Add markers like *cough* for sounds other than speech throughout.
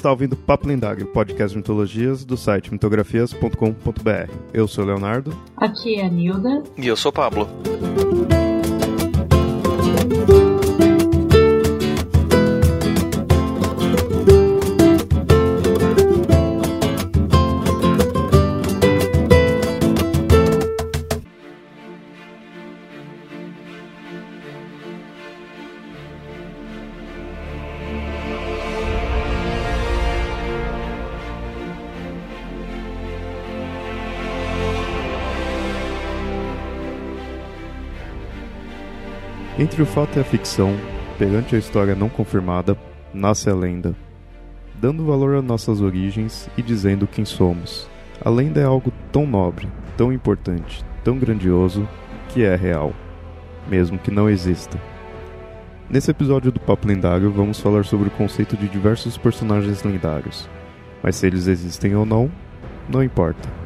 está ouvindo Papo Lendário, podcast de mitologias do site mitografias.com.br. Eu sou o Leonardo. Aqui é a Nilda. E eu sou o Pablo. Entre o fato e a ficção, perante a história não confirmada, nasce a lenda, dando valor a nossas origens e dizendo quem somos. A lenda é algo tão nobre, tão importante, tão grandioso, que é real, mesmo que não exista. Nesse episódio do Papo Lendário, vamos falar sobre o conceito de diversos personagens lendários, mas se eles existem ou não, não importa.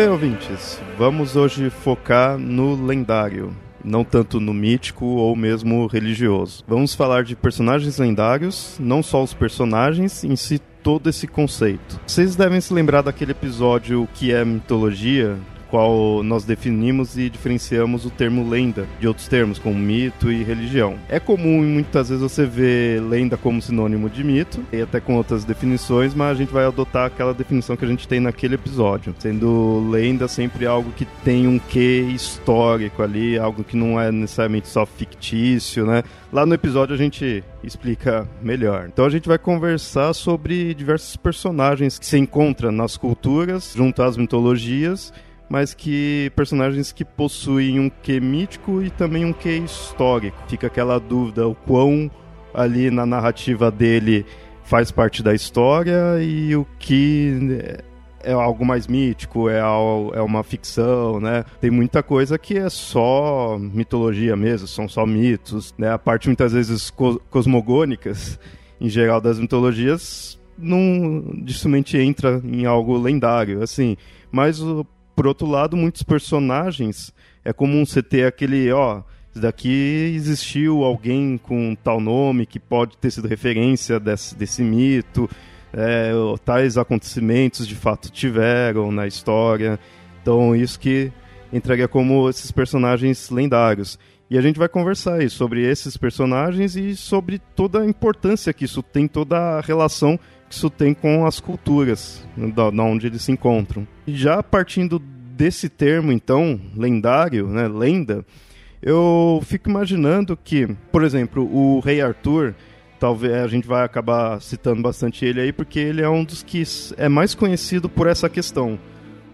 Bem, ouvintes. Vamos hoje focar no lendário, não tanto no mítico ou mesmo religioso. Vamos falar de personagens lendários, não só os personagens, em si todo esse conceito. Vocês devem se lembrar daquele episódio que é mitologia, qual nós definimos e diferenciamos o termo lenda de outros termos, como mito e religião. É comum muitas vezes você ver lenda como sinônimo de mito, e até com outras definições, mas a gente vai adotar aquela definição que a gente tem naquele episódio, sendo lenda sempre algo que tem um quê histórico ali, algo que não é necessariamente só fictício, né? Lá no episódio a gente explica melhor. Então a gente vai conversar sobre diversos personagens que se encontram nas culturas, junto às mitologias, mas que personagens que possuem um quê mítico e também um quê histórico. Fica aquela dúvida o quão ali na narrativa dele faz parte da história e o que é algo mais mítico, é, é uma ficção, né? Tem muita coisa que é só mitologia mesmo, são só mitos, né? A parte muitas vezes cosmogônicas, em geral das mitologias, não dificilmente entra em algo lendário, assim. Mas o por outro lado, muitos personagens é comum você ter aquele, ó, isso daqui existiu alguém com tal nome que pode ter sido referência desse, desse mito, é, tais acontecimentos de fato tiveram na história. Então, isso que entraria como esses personagens lendários. E a gente vai conversar aí sobre esses personagens e sobre toda a importância que isso tem, toda a relação que isso tem com as culturas, da, da onde eles se encontram. E já partindo desse termo, então, lendário, né, lenda, eu fico imaginando que, por exemplo, o Rei Arthur, talvez a gente vai acabar citando bastante ele aí, porque ele é um dos que é mais conhecido por essa questão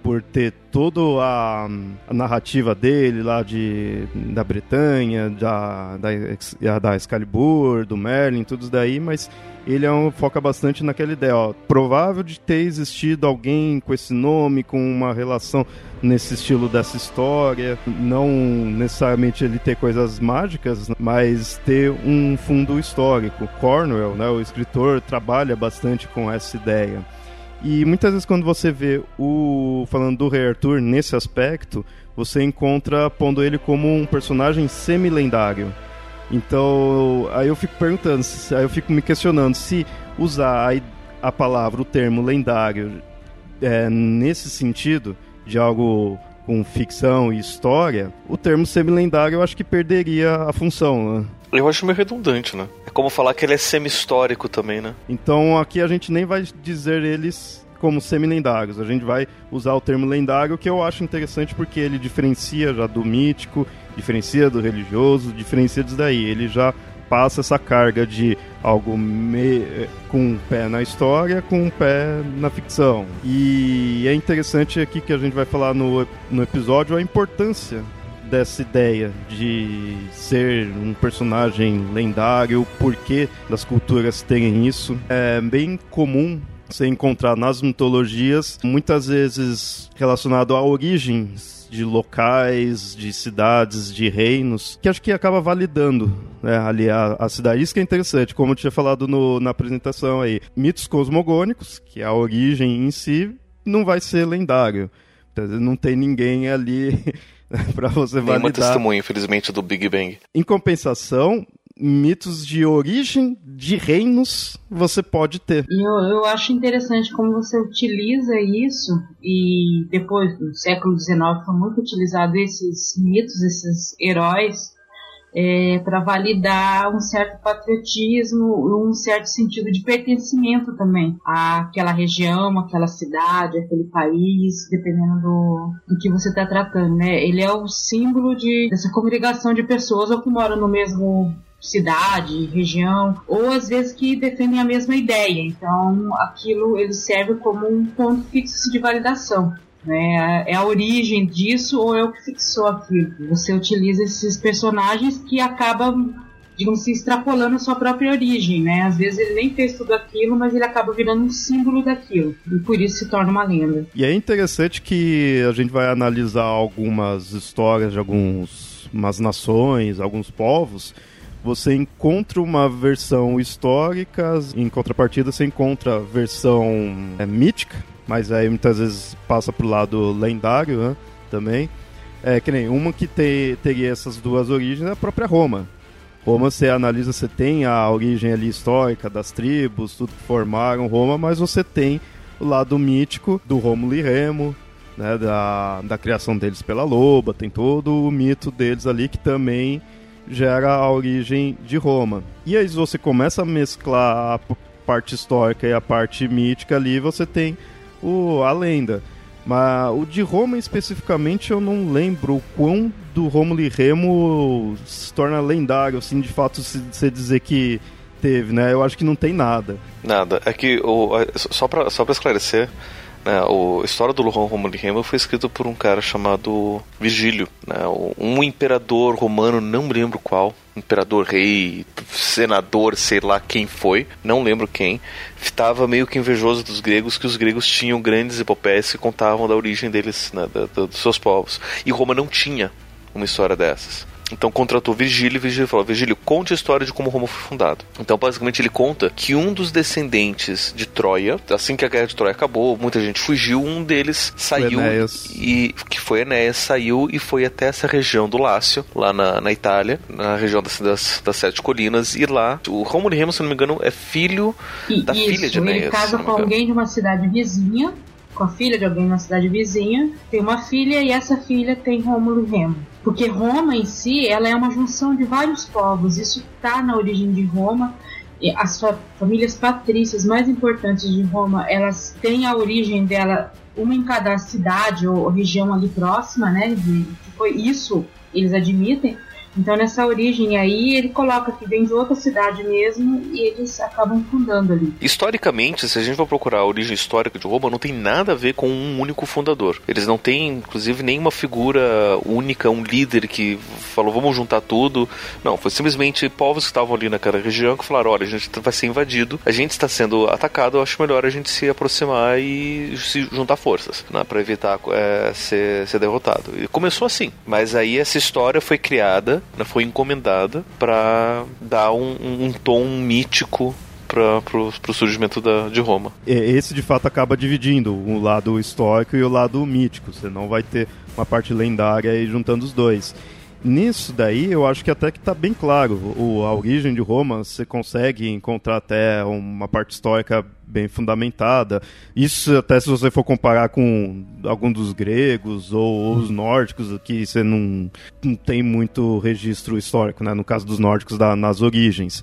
por ter toda a, a, narrativa dele lá de, da Bretanha, da, da, da Excalibur, do Merlin, tudo daí, mas ele é um, foca bastante naquela ideia, ó, provável de ter existido alguém com esse nome, com uma relação nesse estilo dessa história, não necessariamente ele ter coisas mágicas, mas ter um fundo histórico. Cornwell, né, o escritor, trabalha bastante com essa ideia. E muitas vezes quando você vê o falando do Rei Arthur nesse aspecto, você encontra pondo ele como um personagem semi-lendário. Então, aí eu fico perguntando, aí eu fico me questionando se usar a, a palavra, o termo lendário é, nesse sentido de algo com ficção e história, o termo semi-lendário eu acho que perderia a função, né? Eu acho meio redundante, né? É como falar que ele é semi-histórico também, né? Então aqui a gente nem vai dizer eles como semi-lendários. A gente vai usar o termo lendário, que eu acho interessante porque ele diferencia já do mítico, diferencia do religioso, diferencia disso daí. Ele já passa essa carga de algo me... com um pé na história, com um pé na ficção. E é interessante aqui que a gente vai falar no, no episódio a importância dessa ideia de ser um personagem lendário, o porquê das culturas terem isso. É bem comum você encontrar nas mitologias, muitas vezes relacionado a origens de locais, de cidades, de reinos, que acho que acaba validando né, ali a, a cidade. Isso que é interessante, como eu tinha falado no, na apresentação aí. Mitos cosmogônicos, que é a origem em si, não vai ser lendário. Não tem ninguém ali *laughs* para você validar. Nenhuma testemunha, infelizmente, do Big Bang. Em compensação, mitos de origem de reinos você pode ter. Eu, eu acho interessante como você utiliza isso e depois do século XIX foi muito utilizado esses mitos, esses heróis é, para validar um certo patriotismo, um certo sentido de pertencimento também àquela região, àquela cidade, àquele país, dependendo do, do que você está tratando, né? Ele é o símbolo de dessa congregação de pessoas ou que moram no mesmo cidade, região, ou às vezes que defendem a mesma ideia. Então, aquilo ele serve como um ponto fixo de validação. Né? É a origem disso ou é o que fixou aquilo. Você utiliza esses personagens que acabam digamos assim, extrapolando a sua própria origem, né? Às vezes ele nem fez tudo aquilo, mas ele acaba virando um símbolo daquilo. E por isso se torna uma lenda. E é interessante que a gente vai analisar algumas histórias de algumas nações, alguns povos, você encontra uma versão histórica, em contrapartida você encontra a versão é, mítica, mas aí muitas vezes passa pro lado lendário né, também. É que nem uma que te, teria essas duas origens é a própria Roma. Roma você analisa, você tem a origem ali histórica das tribos, tudo que formaram Roma, mas você tem o lado mítico do Rômulo e Remo, né, da, da criação deles pela loba, tem todo o mito deles ali que também gera a origem de Roma. E aí você começa a mesclar a parte histórica e a parte mítica ali, você tem o, a lenda. Mas o de Roma especificamente eu não lembro o quão do Rômulo e Remo se torna lendário, assim, de fato, se você dizer que teve, né? Eu acho que não tem nada. Nada. É que, o, só, pra, só esclarecer, né, a história do Romulo e Remo foi escrito por um cara chamado Virgílio, né, um imperador romano, não me lembro qual, imperador, rei, senador, sei lá quem foi, não lembro quem, estava meio que invejoso dos gregos, que os gregos tinham grandes epopeias que contavam da origem deles, né, da, da, dos seus povos. E Roma não tinha uma história dessas. Então contratou Virgílio e Virgílio falou: Virgílio, conte a história de como Roma foi fundado. Então, basicamente, ele conta que um dos descendentes de Troia, assim que a guerra de Troia acabou, muita gente fugiu, um deles saiu e que foi Enéas, saiu e foi até essa região do Lácio, lá na, na Itália, na região das, das, das Sete Colinas, e lá o Rômulo e Remo, se não me engano, é filho e, da isso, filha de Enéas. Ele casa com alguém de uma cidade vizinha com a filha de alguém na cidade vizinha, tem uma filha e essa filha tem Rômulo e Remo. Porque Roma em si, ela é uma junção de vários povos, isso está na origem de Roma. As famílias patrícias mais importantes de Roma, elas têm a origem dela uma em cada cidade ou região ali próxima, né? Foi isso eles admitem. Então, nessa origem aí, ele coloca que vem de outra cidade mesmo e eles acabam fundando ali. Historicamente, se a gente for procurar a origem histórica de Roma, não tem nada a ver com um único fundador. Eles não têm, inclusive, nenhuma figura única, um líder que falou, vamos juntar tudo. Não, foi simplesmente povos que estavam ali naquela região que falaram, olha, a gente vai ser invadido, a gente está sendo atacado, eu acho melhor a gente se aproximar e se juntar forças, né, para evitar é, ser, ser derrotado. E começou assim, mas aí essa história foi criada foi encomendada para dar um, um, tom mítico para o surgimento da, de Roma. Esse de fato acaba dividindo o lado histórico e o lado mítico. Você não vai ter uma parte lendária aí juntando os dois. Nisso daí, eu acho que até que está bem claro. O, a origem de Roma, você consegue encontrar até uma parte histórica bem fundamentada. Isso até se você for comparar com algum dos gregos ou os nórdicos, que você não, não tem muito registro histórico, né? no caso dos nórdicos, da, nas origens.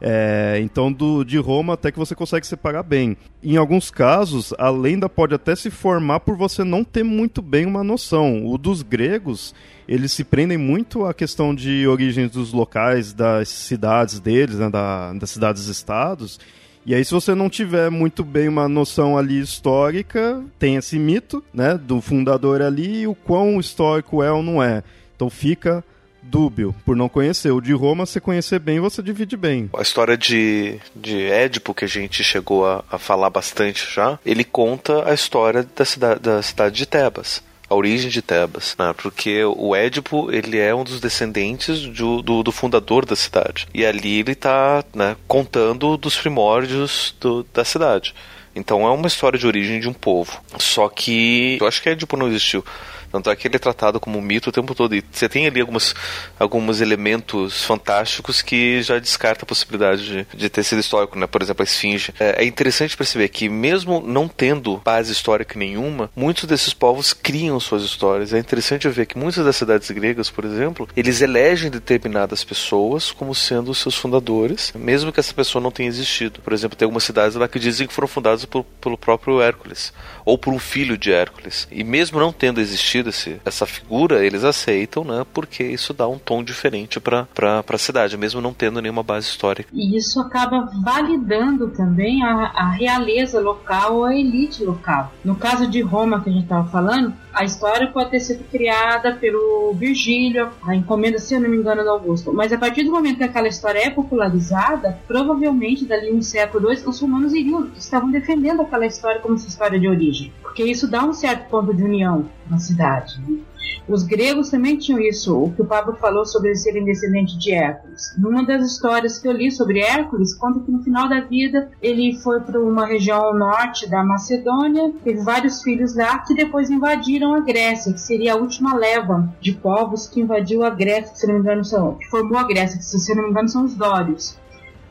É, então, do, de Roma até que você consegue separar bem. Em alguns casos, a lenda pode até se formar por você não ter muito bem uma noção. O dos gregos, eles se prendem muito à questão de origens dos locais, das cidades deles, né, da, das cidades-estados. E aí, se você não tiver muito bem uma noção ali histórica, tem esse mito, né, do fundador ali, e o quão histórico é ou não é. Então fica dúbio por não conhecer. O de Roma, você conhecer bem, você divide bem. A história de, de Édipo, que a gente chegou a, a falar bastante já, ele conta a história da cidade, da cidade de Tebas a origem de Tebas, né? porque o Édipo ele é um dos descendentes do, do, do fundador da cidade e ali ele está né, contando dos primórdios do, da cidade. Então é uma história de origem de um povo. Só que eu acho que Édipo não existiu. Tanto é que ele é tratado como um mito o tempo todo. E você tem ali alguns, alguns elementos fantásticos que já descarta a possibilidade de, de ter sido histórico, né? Por exemplo, a esfinge. É, é, interessante perceber que, mesmo não tendo base histórica nenhuma, muitos desses povos criam suas histórias. É interessante ver que muitas das cidades gregas, por exemplo, eles elegem determinadas pessoas como sendo seus fundadores, mesmo que essa pessoa não tenha existido. Por exemplo, tem algumas cidades lá que dizem que foram fundadas por, pelo próprio Hércules, ou por um filho de Hércules. E mesmo não tendo existido, esse, essa figura, eles aceitam, né? Porque isso dá um tom diferente para a cidade, mesmo não tendo nenhuma base histórica. E isso acaba validando também a, a realeza local a elite local. No caso de Roma, que a gente estava falando, a história pode ter sido criada pelo Virgílio, a encomenda, se eu não me engano, do Augusto. Mas a partir do momento que aquela história é popularizada, provavelmente dali um século, dois, os romanos iriam, estavam defendendo aquela história como sua história de origem. Porque isso dá um certo ponto de união na cidade. Né? Os gregos também tinham isso, o que o Pablo falou sobre serem descendentes de Hércules. Numa das histórias que eu li sobre Hércules, conta que no final da vida ele foi para uma região norte da Macedônia, teve vários filhos lá que depois invadiram a Grécia, que seria a última leva de povos que invadiu a Grécia, que se não me engano são, que formou a Grécia, que se não me engano são os Dórios.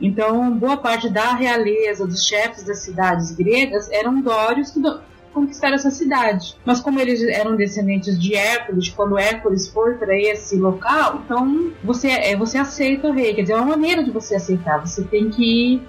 Então, boa parte da realeza, dos chefes das cidades gregas eram dórios que conquistar essa cidade. Mas como eles eram descendentes de Hércules, quando Hércules foi para esse local, então você é, você aceita o rei. Quer dizer, é uma maneira de você aceitar. Você tem que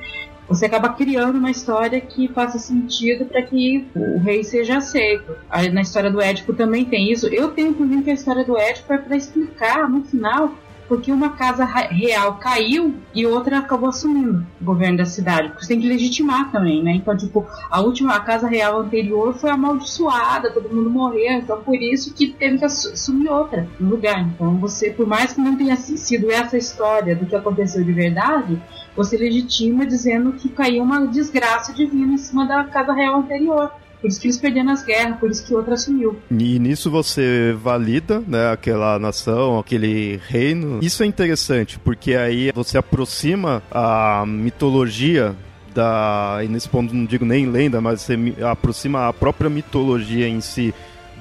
você acaba criando uma história que faça sentido para que o rei seja aceito. Na história do Édipo também tem isso. Eu tenho inclusive que a história do Édipo é para explicar no final porque uma casa real caiu e outra acabou assumindo o governo da cidade. Porque você tem que legitimar também, né? Então, tipo, a última, a casa real anterior foi amaldiçoada, todo mundo morreu, então por isso que teve que assumir outra no lugar. Então, você, por mais que não tenha sido essa história do que aconteceu de verdade, você legitima dizendo que caiu uma desgraça divina em cima da casa real anterior. Por isso que eles perderam as guerras, por isso que outra assumiu. E nisso você valida, né, aquela nação, aquele reino. Isso é interessante, porque aí você aproxima a mitologia da. E nesse ponto não digo nem lenda, mas você aproxima a própria mitologia em si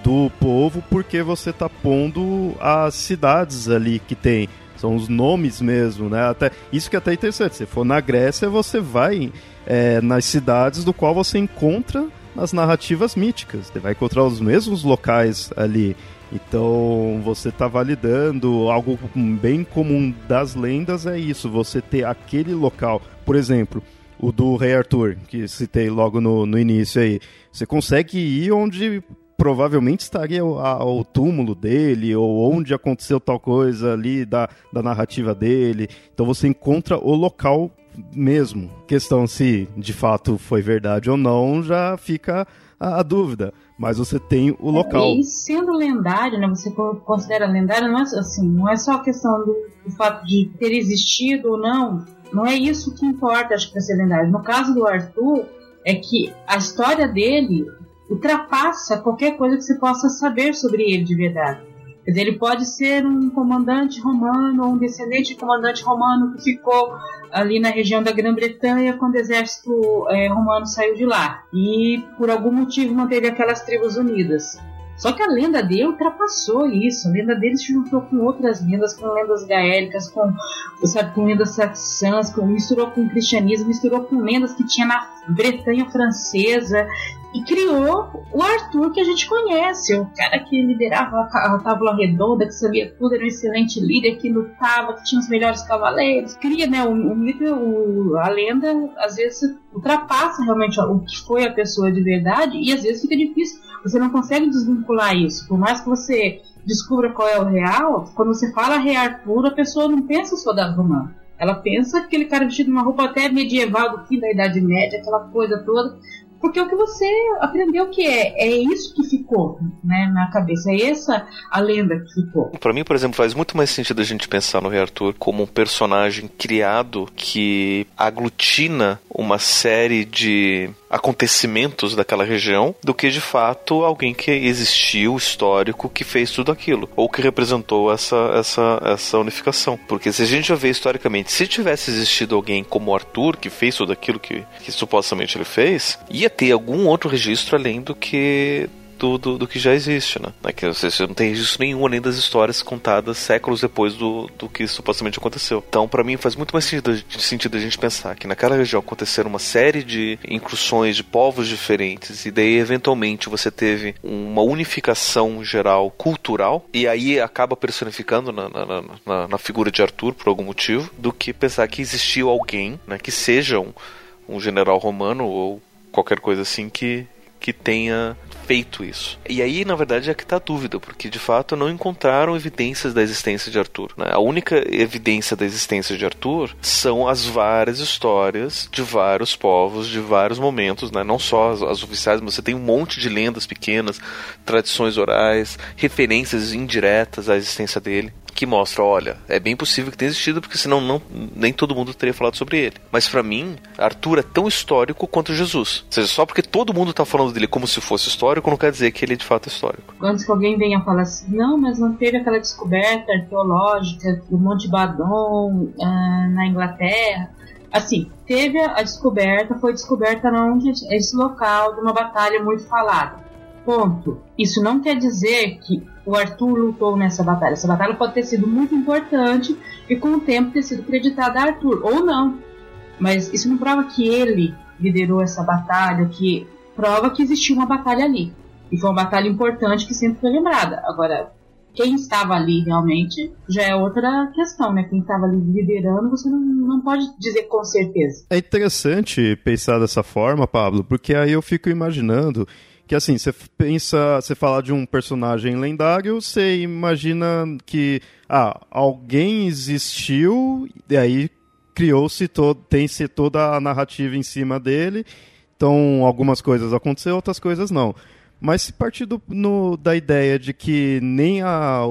do povo, porque você tá pondo as cidades ali que tem. São os nomes mesmo, né? Até, isso que é até interessante. Se for na Grécia, você vai é, nas cidades do qual você encontra as narrativas míticas. Você vai encontrar os mesmos locais ali. Então você está validando algo bem comum das lendas é isso, você ter aquele local, por exemplo, o do Rei Arthur, que citei logo no, no início aí. Você consegue ir onde provavelmente estaria o, a, o, túmulo dele, ou onde aconteceu tal coisa ali da, da narrativa dele. Então você encontra o local mesmo. Questão se de fato foi verdade ou não, já fica a, a dúvida. Mas você tem o local. E sendo lendário, né? Você considera lendário, não é assim, não é só a questão do, do fato de ter existido ou não. Não é isso que importa, acho que para ser lendário. No caso do Arthur, é que a história dele ultrapassa qualquer coisa que você possa saber sobre ele de verdade. Ele pode ser um comandante romano ou um descendente de comandante romano que ficou ali na região da Grã-Bretanha quando o exército é, romano saiu de lá e por algum motivo manteve aquelas tribos unidas. Só que a lenda dele ultrapassou isso. A lenda dele se juntou com outras lendas, com lendas gaélicas, com, sabe, com lendas saxãs, com, misturou com o cristianismo, misturou com lendas que tinha na Bretanha francesa e criou o Arthur que a gente conhece, o cara que liderava a tábua redonda, que sabia tudo, era um excelente líder, que lutava, que tinha os melhores cavaleiros. Cria, né, o, o mito, o, a lenda, às vezes ultrapassa realmente o que foi a pessoa de verdade e às vezes fica difícil, você não consegue desvincular isso, por mais que você descubra qual é o real, quando você fala rei Arthur, a pessoa não pensa só da romana. Ela pensa que aquele cara vestido uma roupa até medieval do fim da Idade Média, aquela coisa toda, porque é o que você aprendeu que é, é isso que ficou né, na cabeça, é essa a lenda que ficou. Para mim, por exemplo, faz muito mais sentido a gente pensar no Rei Arthur como um personagem criado que aglutina uma série de acontecimentos daquela região do que de fato alguém que existiu, histórico, que fez tudo aquilo ou que representou essa, essa, essa unificação. Porque se a gente já vê historicamente, se tivesse existido alguém como Arthur que fez tudo aquilo que, que supostamente ele fez, ia ter algum outro registro além do que do, do, do, que já existe, né? É que você não tem registro nenhum além das histórias contadas séculos depois do, do que supostamente aconteceu. Então, para mim, faz muito mais sentido, sentido a gente pensar que naquela região aconteceram uma série de incursões de povos diferentes e daí, eventualmente, você teve uma unificação geral cultural e aí acaba personificando na, na, na, na figura de Arthur por algum motivo, do que pensar que existiu alguém, né, que seja um, um general romano ou qualquer coisa assim que, que tenha feito isso. E aí, na verdade, é que está a dúvida, porque de fato não encontraram evidências da existência de Arthur. Né? A única evidência da existência de Arthur são as várias histórias de vários povos, de vários momentos, né? não só as, as oficiais, mas você tem um monte de lendas pequenas, tradições orais, referências indiretas à existência dele que mostra, olha, é bem possível que tenha existido, porque senão não, nem todo mundo teria falado sobre ele. Mas para mim, Arthur é tão histórico quanto Jesus. Ou seja, só porque todo mundo tá falando dele como se fosse histórico, não quer dizer que ele é de fato histórico. Antes que alguém venha falar assim, não, mas não teve aquela descoberta arqueológica do Monte Badon uh, na Inglaterra. Assim, teve a descoberta, foi descoberta onde esse local de uma batalha muito falada. Ponto. Isso não quer dizer que o Arthur lutou nessa batalha. Essa batalha pode ter sido muito importante e com o tempo ter sido creditada a Arthur, ou não. Mas isso não prova que ele liderou essa batalha, que prova que existiu uma batalha ali. E foi uma batalha importante que sempre foi lembrada. Agora, quem estava ali realmente já é outra questão, né? Quem estava ali liderando, você não, não pode dizer com certeza. É interessante pensar dessa forma, Pablo, porque aí eu fico imaginando que assim, você pensa, você fala de um personagem lendário, você imagina que ah, alguém existiu e aí criou-se todo, tem-se toda a narrativa em cima dele. Então, algumas coisas aconteceram, outras coisas não. Mas se partir do, no, da ideia de que nem a,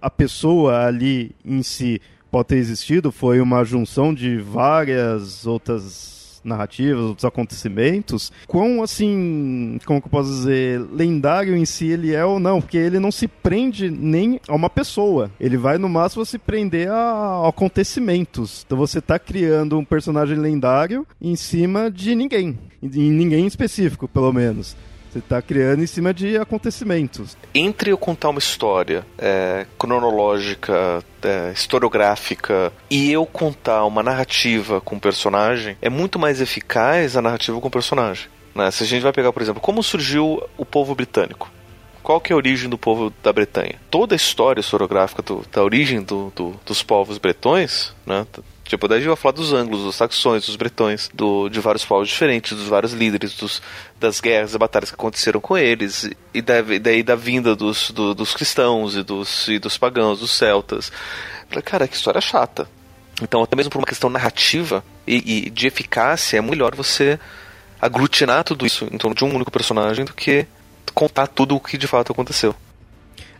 a pessoa ali em si pode ter existido, foi uma junção de várias outras narrativas, outros acontecimentos, quão assim, como que eu posso dizer, lendário em si ele é ou não, porque ele não se prende nem a uma pessoa. Ele vai no máximo se prender a, acontecimentos. Então você está criando um personagem lendário em cima de ninguém, em ninguém específico, pelo menos. Você está criando em cima de acontecimentos. Entre eu contar uma história é, cronológica, é, historiográfica, e eu contar uma narrativa com o personagem, é muito mais eficaz a narrativa com o personagem. Né? Se a gente vai pegar, por exemplo, como surgiu o povo britânico. Qual que é a origem do povo da Bretanha? Toda a história historiográfica do, da origem do, do, dos povos bretões, né, Tipo, daí a gente vai falar dos ângulos, dos saxões, dos bretões, do, de vários povos diferentes, dos vários líderes, dos, das guerras e batalhas que aconteceram com eles, e daí da vinda dos, do, dos cristãos e dos, e dos pagãos, dos celtas. Cara, que história chata. Então, até mesmo por uma questão narrativa e, e de eficácia, é melhor você aglutinar tudo isso em torno de um único personagem do que contar tudo o que de fato aconteceu.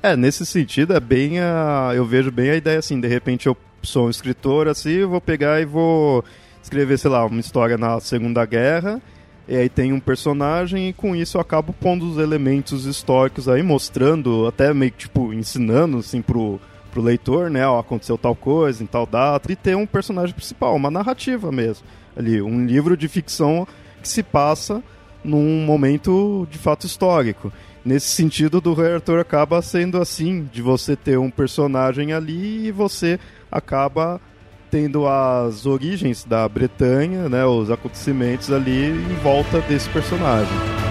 É, nesse sentido, é bem a. Eu vejo bem a ideia assim, de repente eu sou um escritor assim, vou pegar e vou escrever, sei lá, uma história na Segunda Guerra. E aí tem um personagem e com isso eu acabo pondo os elementos históricos aí, mostrando, até meio que tipo, ensinando assim pro, pro leitor, né? Ó, aconteceu tal coisa em tal data. E ter um personagem principal, uma narrativa mesmo. Ali, um livro de ficção que se passa num momento de fato histórico. Nesse sentido, do Rei Arthur acaba sendo assim, de você ter um personagem ali e você acaba tendo as origens da Bretanha, né, os acontecimentos ali em volta desse personagem.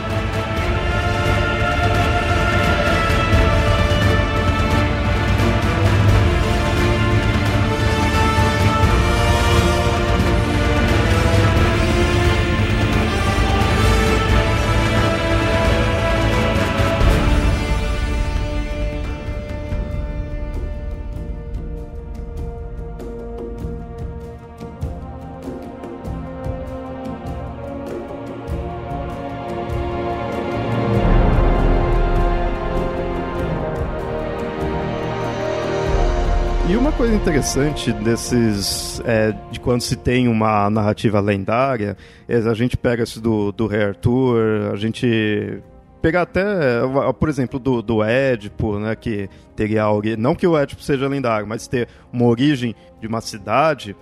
Interessante desses. É, de quando se tem uma narrativa lendária, é, a gente pega isso do, do Rei Arthur, a gente pegar até, por exemplo, do, do Édipo, né, que teria algo, não que o Édipo seja lendário, mas ter uma origem de uma cidade,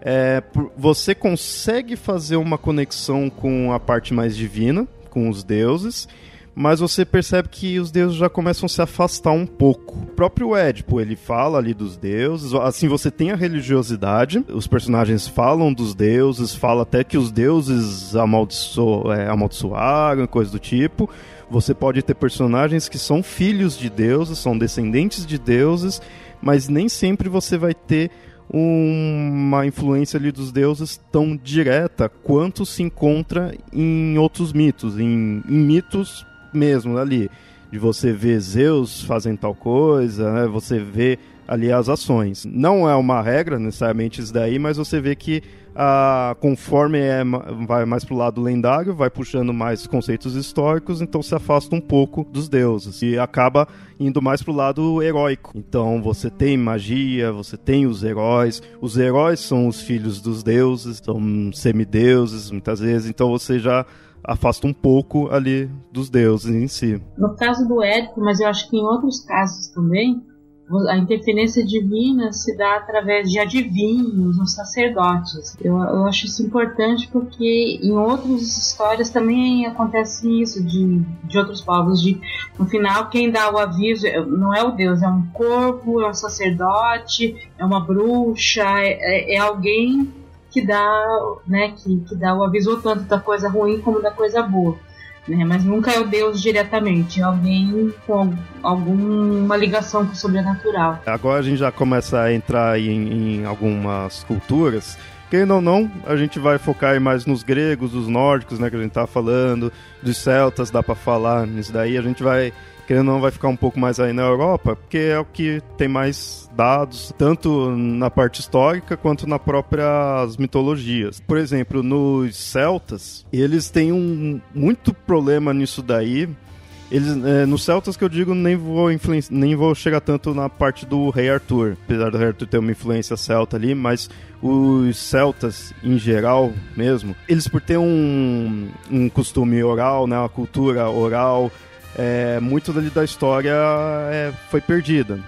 é, você consegue fazer uma conexão com a parte mais divina, com os deuses, mas você percebe que os deuses já começam a se afastar um pouco. O próprio Édipo, ele fala ali dos deuses, assim você tem a religiosidade, os personagens falam dos deuses, fala até que os deuses amaldiço é, amaldiçoaram, coisa do tipo. Você pode ter personagens que são filhos de deuses, são descendentes de deuses, mas nem sempre você vai ter uma influência ali dos deuses tão direta quanto se encontra em outros mitos, em, em mitos mesmo ali, de você ver Zeus fazendo tal coisa, né? Você vê ali as ações. Não é uma regra necessariamente isso daí, mas você vê que ah, conforme é, vai mais pro lado lendário, vai puxando mais conceitos históricos, então se afasta um pouco dos deuses e acaba indo mais pro lado heróico. Então você tem magia, você tem os heróis, os heróis são os filhos dos deuses, são semideuses muitas vezes, então você já afasta um pouco ali dos deuses em si. No caso do Édipo, mas eu acho que em outros casos também, a interferência divina se dá através de adivinhos, os sacerdotes. Eu, eu, acho isso importante porque em outras histórias também acontece isso de, de outros povos. De, no final, quem dá o aviso não é o Deus, é um corpo, é um sacerdote, é uma bruxa, é, é, é alguém que dá, né, que, que dá o aviso tanto da coisa ruim como da coisa boa. Né, mas nunca é o Deus diretamente, é alguém com alguma ligação com o sobrenatural. Agora a gente já começa a entrar em, em algumas culturas querendo ou não, a gente vai focar mais nos gregos, os nórdicos, né, que a gente tá falando, dos celtas, dá para falar nisso daí, a gente vai querendo ou não vai ficar um pouco mais aí na Europa, porque é o que tem mais dados, tanto na parte histórica quanto nas próprias mitologias. Por exemplo, nos celtas, eles têm um muito problema nisso daí. Eles, é, nos celtas que eu digo, nem vou, nem vou chegar tanto na parte do rei Arthur, apesar do rei Arthur ter uma influência celta ali, mas os celtas em geral mesmo, eles por ter um, um costume oral, né, uma cultura oral, é, muito da história é, foi perdida.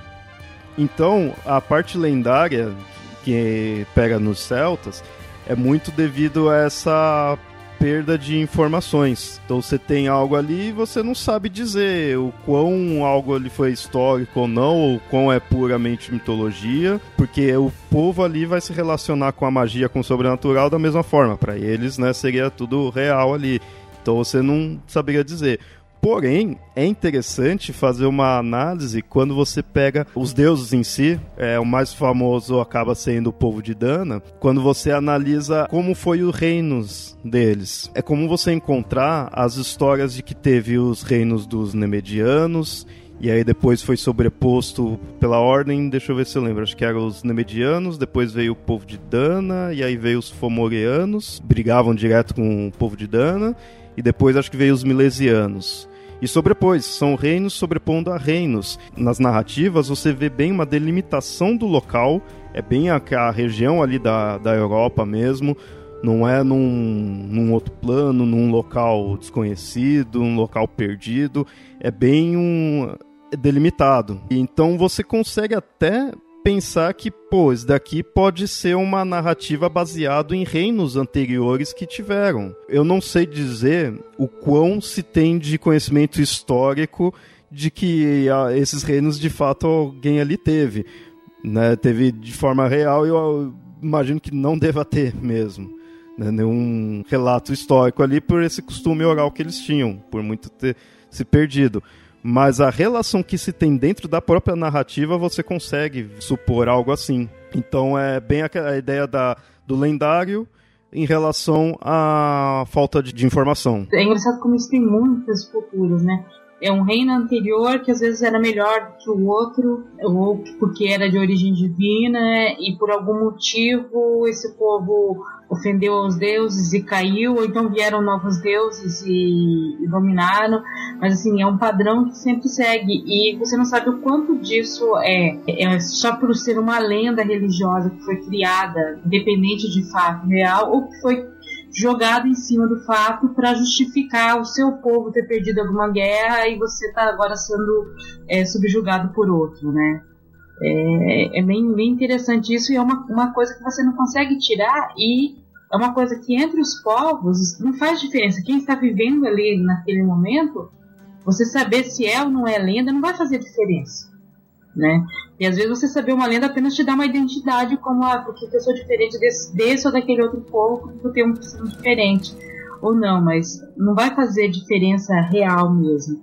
Então, a parte lendária que pega nos celtas é muito devido a essa perda de informações. Então você tem algo ali e você não sabe dizer o quão algo ali foi histórico ou não, ou quão é puramente mitologia, porque o povo ali vai se relacionar com a magia, com o sobrenatural da mesma forma. Para eles, né, seria tudo real ali. Então você não saberia dizer. Porém, é interessante fazer uma análise quando você pega os deuses em si, é, o mais famoso acaba sendo o povo de Dana, quando você analisa como foi os reinos deles. É comum você encontrar as histórias de que teve os reinos dos Nemedianos, e aí depois foi sobreposto pela ordem, deixa eu ver se eu lembro, acho que eram os Nemedianos, depois veio o povo de Dana, e aí veio os Fomoreanos, brigavam direto com o povo de Dana, e depois acho que veio os Milesianos e sobrepôs. São reinos sobrepondo a reinos. Nas narrativas você vê bem uma delimitação do local, é bem a, a região ali da, da Europa mesmo. Não é num, num outro plano, num local desconhecido, um local perdido. É bem um delimitado. Então você consegue até pensar que, pô, isso daqui pode ser uma narrativa baseada em reinos anteriores que tiveram. Eu não sei dizer o quão se tem de conhecimento histórico de que ah, esses reinos de fato alguém ali teve. Né? Teve de forma real e eu imagino que não deva ter mesmo. Né? Nenhum relato histórico ali por esse costume oral que eles tinham, por muito ter se perdido mas a relação que se tem dentro da própria narrativa você consegue supor algo assim. Então é bem a, ideia da, do lendário em relação à falta de, de, informação. É engraçado como isso tem muitas culturas, né? É um reino anterior que às vezes era melhor que o outro, ou porque era de origem divina, e por algum motivo esse povo ofendeu aos deuses e caiu, ou então vieram novos deuses e, e dominaram. Mas assim, é um padrão que sempre segue, e você não sabe o quanto disso é, é só por ser uma lenda religiosa que foi criada, independente de fato real, ou que foi jogado em cima do fato para justificar o seu povo ter perdido alguma guerra e você está agora sendo é, subjugado por outro, né? É, é bem, bem, interessante isso e é uma, uma coisa que você não consegue tirar e é uma coisa que entre os povos não faz diferença. Quem está vivendo ali naquele momento, você saber se é ou não é lenda não vai fazer diferença, né? E às vezes você saber uma lenda apenas te dá uma identidade, como ah, porque eu sou diferente desse, desse ou daquele outro povo, porque eu tenho um signo diferente. Ou não, mas não vai fazer diferença real mesmo.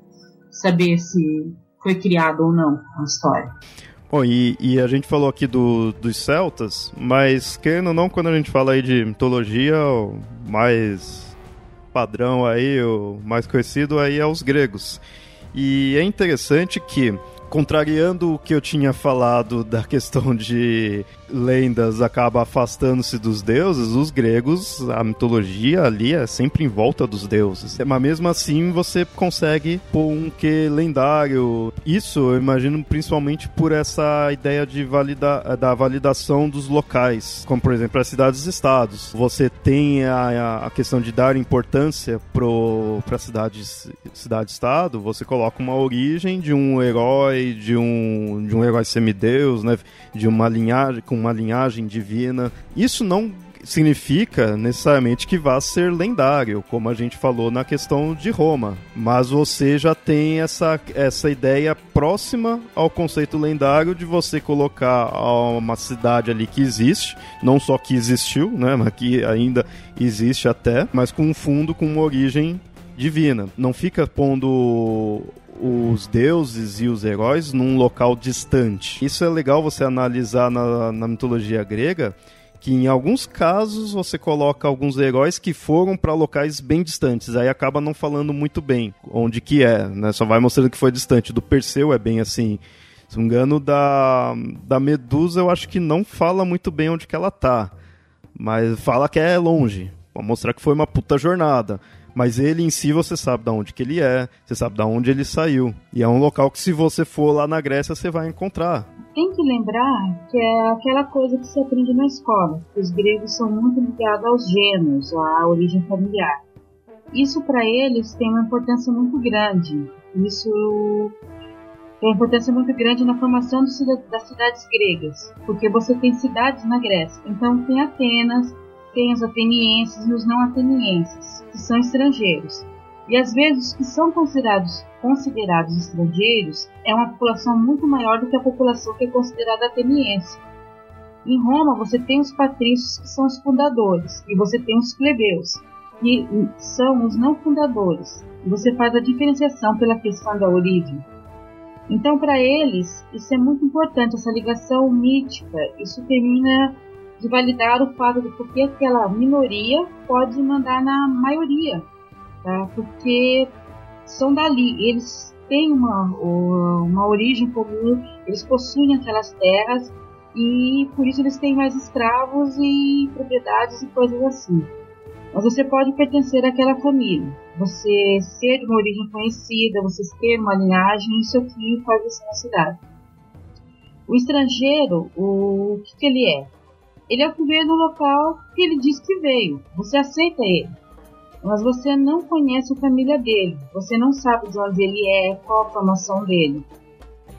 Saber se foi criado ou não a história. Bom, e, e, a gente falou aqui do, dos celtas, mas querendo ou não, quando a gente fala aí de mitologia, o mais padrão aí, o mais conhecido aí é os gregos. E é interessante que contrariando o que eu tinha falado da *laughs* questão de lendas acaba afastando-se dos deuses, os gregos, a mitologia ali é sempre em volta dos deuses. Mas mesmo assim você consegue pôr um que lendário. Isso eu imagino principalmente por essa ideia de valida da validação dos locais, como por exemplo as cidades-estados. Você tem a, a questão de dar importância para cidade-estado, você coloca uma origem de um herói de um, de um herói semideus, né? De uma linhagem, com uma linhagem divina. Isso não significa necessariamente que vá ser lendário, como a gente falou na questão de Roma. Mas você já tem essa, essa ideia próxima ao conceito lendário de você colocar uma cidade ali que existe, não só que existiu, né, mas que ainda existe até, mas com um fundo com uma origem divina. Não fica pondo os deuses e os heróis num local distante. Isso é legal você analisar na, na mitologia grega, que em alguns casos você coloca alguns heróis que foram para locais bem distantes, aí acaba não falando muito bem onde que é, né? Só vai mostrando que foi distante. Do Perseu é bem assim. Se não me engano, da, da Medusa eu acho que não fala muito bem onde que ela tá. Mas fala que é longe, pra mostrar que foi uma puta jornada. Mas ele em si você sabe de onde que ele é, você sabe de onde ele saiu. E é um local que se você for lá na Grécia você vai encontrar. Tem que lembrar que é aquela coisa que se aprende na escola, os gregos são muito ligados aos gêneros, à origem familiar. Isso para eles tem uma importância muito grande. Isso tem uma importância muito grande na formação das cidades gregas, porque você tem cidades na Grécia. Então tem Atenas, tem os atenienses e os não atenienses, que são estrangeiros. E às vezes os que são considerados, considerados estrangeiros é uma população muito maior do que a população que é considerada ateniense. Em Roma você tem os patrícios que são os fundadores e você tem os plebeus que são os não fundadores. E você faz a diferenciação pela questão da origem. Então, para eles, isso é muito importante, essa ligação mítica. Isso termina de validar o fato de porque aquela minoria pode mandar na maioria, tá? porque são dali, eles têm uma, uma origem comum, eles possuem aquelas terras e por isso eles têm mais escravos e propriedades e coisas assim. Mas você pode pertencer àquela família, você ser de uma origem conhecida, você ter uma linhagem, isso aqui faz você na cidade. O estrangeiro, o, o que, que ele é? Ele é o veio do local que ele diz que veio. Você aceita ele. Mas você não conhece a família dele. Você não sabe de onde ele é, qual a formação dele.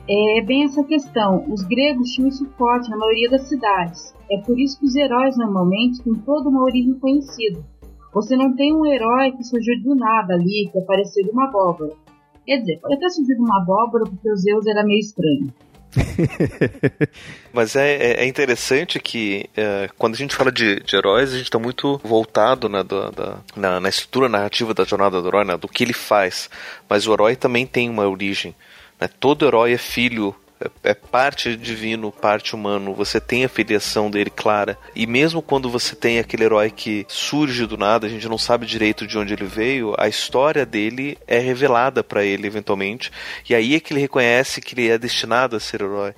É bem essa questão. Os gregos tinham isso forte na maioria das cidades. É por isso que os heróis normalmente têm toda uma origem conhecida. Você não tem um herói que surgiu do nada ali, que apareceu de uma abóbora. Quer dizer, pode até surgir de uma abóbora porque o Zeus era meio estranho. *laughs* Mas é, é, é interessante que é, quando a gente fala de, de heróis, a gente está muito voltado né, da, da, na, na, estrutura narrativa da jornada do herói, né, do que ele faz. Mas o herói também tem uma origem. Né? Todo herói é filho é, é parte divino, parte humano, você tem a filiação dele clara. E mesmo quando você tem aquele herói que surge do nada, a gente não sabe direito de onde ele veio, a história dele é revelada para ele eventualmente. E aí é que ele reconhece que ele é destinado a ser herói.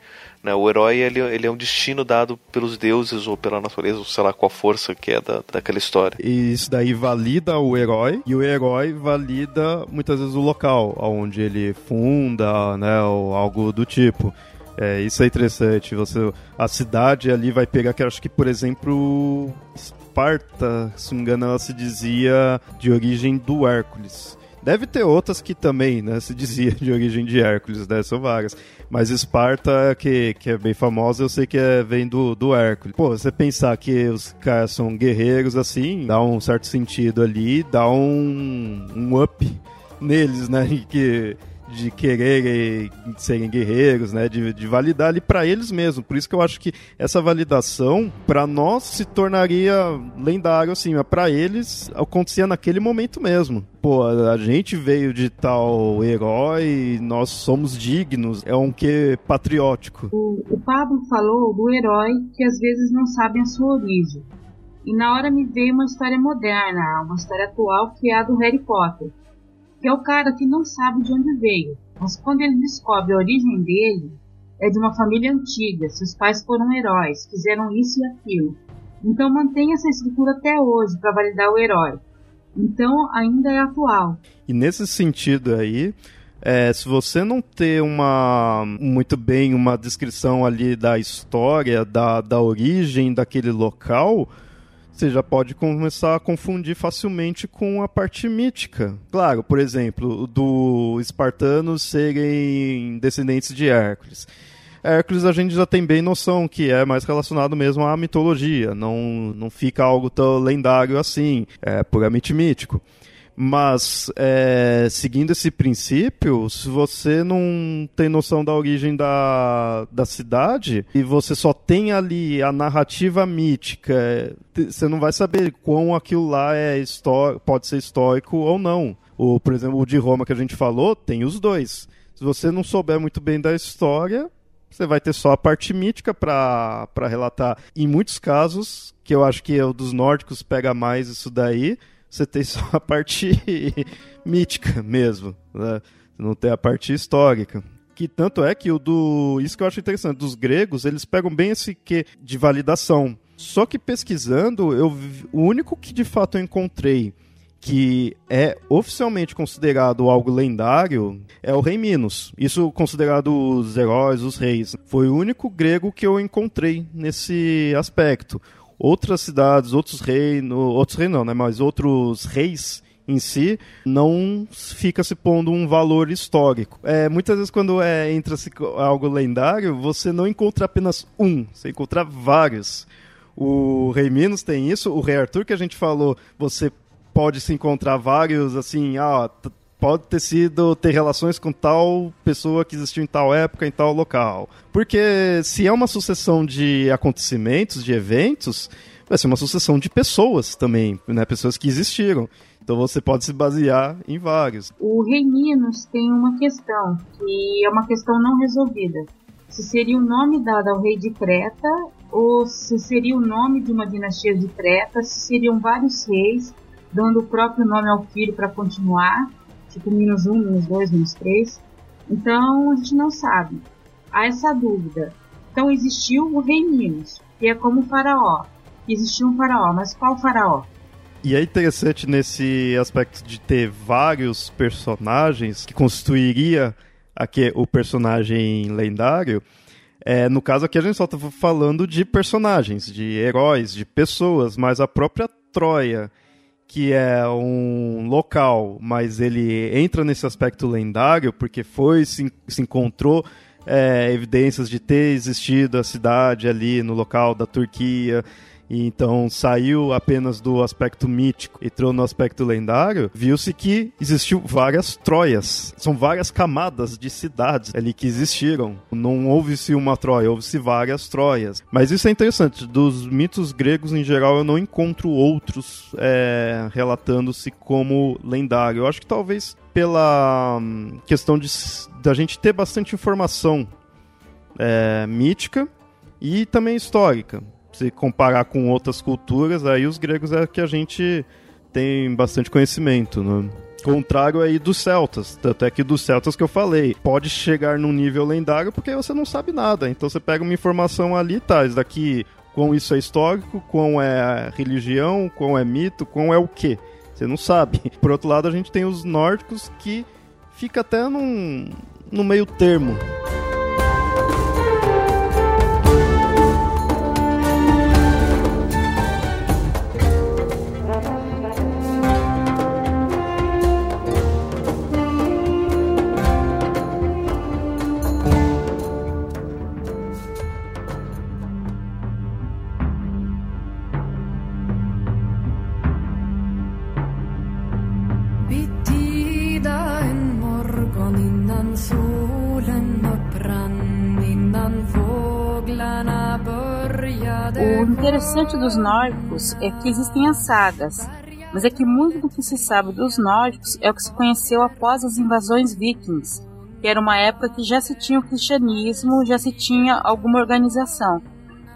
Né? O herói ele, ele é um destino dado pelos deuses ou pela natureza, ou sei lá qual força que é da, daquela história. E isso daí valida o herói, e o herói valida muitas vezes o local onde ele funda, né, ou algo do tipo. É, isso é interessante. Você, a cidade ali vai pegar que acho que, por exemplo, Esparta, se não me engano, ela se dizia de origem do Hércules. Deve ter outras que também, né, se dizia de origem de Hércules, né, são várias. Mas Esparta, que, que é bem famosa, eu sei que é, vem do, do Hércules. Pô, você pensar que os caras são guerreiros assim, dá um certo sentido ali, dá um, um up neles, né, *laughs* que de querer serem guerreiros, né, de, de validar ali para eles mesmo. Por isso que eu acho que essa validação para nós se tornaria lendário assim, mas para eles acontecia naquele momento mesmo. Pô, a gente veio de tal herói, nós somos dignos, é um que patriótico. O, o Pablo falou do herói que às vezes não sabe a sua origem. E na hora me veio uma história moderna, uma história atual que é a do Harry Potter que é o cara que não sabe de onde veio, mas quando ele descobre a origem dele, é de uma família antiga, seus pais foram heróis, fizeram isso e aquilo. Então mantém essa estrutura até hoje para validar o herói. Então ainda é atual. E nesse sentido aí, é, se você não ter uma muito bem uma descrição ali da história, da, da origem daquele local, você já pode começar a confundir facilmente com a parte mítica. Claro, por exemplo, do espartanos serem descendentes de Hércules. Hércules a gente já tem bem noção que é mais relacionado mesmo à mitologia, não, não fica algo tão lendário assim, é puramente mítico. Mas, é, seguindo esse princípio, se você não tem noção da origem da, da cidade e você só tem ali a narrativa mítica, você não vai saber quão aquilo lá é pode ser histórico ou não. O, por exemplo, o de Roma que a gente falou, tem os dois. Se você não souber muito bem da história, você vai ter só a parte mítica para relatar. Em muitos casos, que eu acho que é o dos nórdicos pega mais isso daí, você tem só a parte *laughs* mítica mesmo, né? Não tem a parte histórica. Que tanto é que o do. Isso que eu acho interessante, dos gregos, eles pegam bem esse que de validação. Só que pesquisando, eu o único que de fato eu encontrei que é oficialmente considerado algo lendário é o rei Minos. Isso considerado os heróis, os reis. Foi o único grego que eu encontrei nesse aspecto outras cidades, outros reinos, outros reinos não, né, mas outros reis em si não fica se pondo um valor histórico. É, muitas vezes quando é, entra algo lendário, você não encontra apenas um, você encontra vários. O Rei Minos tem isso, o Rei Arthur que a gente falou, você pode se encontrar vários, assim, ah, pode ter sido ter relações com tal pessoa que existiu em tal época, em tal local. Porque se é uma sucessão de acontecimentos, de eventos, vai ser uma sucessão de pessoas também, né? Pessoas que existiram. Então você pode se basear em vários. O Rei Minos tem uma questão, que é uma questão não resolvida. Se seria o nome dado ao rei de Creta, ou se seria o nome de uma dinastia de Creta, se seriam vários reis dando o próprio nome ao filho para continuar, tipo menos um, menos dois, menos três. Então a gente não sabe. Há essa dúvida. Então existiu o rei Minos, que é como o faraó. Existiu um faraó, mas qual faraó? E é interessante nesse aspecto de ter vários personagens que constituiria aqui o personagem lendário. É, no caso aqui a gente só está falando de personagens, de heróis, de pessoas, mas a própria Troia que é um local, mas ele entra nesse aspecto lendário porque foi se, se encontrou é, evidências de ter existido a cidade ali no local da Turquia e então saiu apenas do aspecto mítico, entrou no aspecto lendário, viu-se que existiu várias Troias. São várias camadas de cidades ali que existiram. Não houve-se uma Troia, houve-se várias Troias. Mas isso é interessante. Dos mitos gregos em geral, eu não encontro outros é, relatando-se como lendário. Eu acho que talvez pela hum, questão de da gente ter bastante informação é, mítica e também histórica. Se comparar com outras culturas, aí os gregos é que a gente tem bastante conhecimento, né? Contrário aí dos celtas, tanto é que dos celtas que eu falei, pode chegar num nível lendário porque você não sabe nada. Então você pega uma informação ali, tá, isso daqui, quão isso é histórico, quão é religião, quão é mito, quão é o quê. Você não sabe. *laughs* Por outro lado, a gente tem os nórdicos que fica até num, no meio termo. Interessante dos nórdicos é que existem as sagas, mas é que muito do que se sabe dos nórdicos é o que se conheceu após as invasões vikings, que era uma época que já se tinha o cristianismo, já se tinha alguma organização.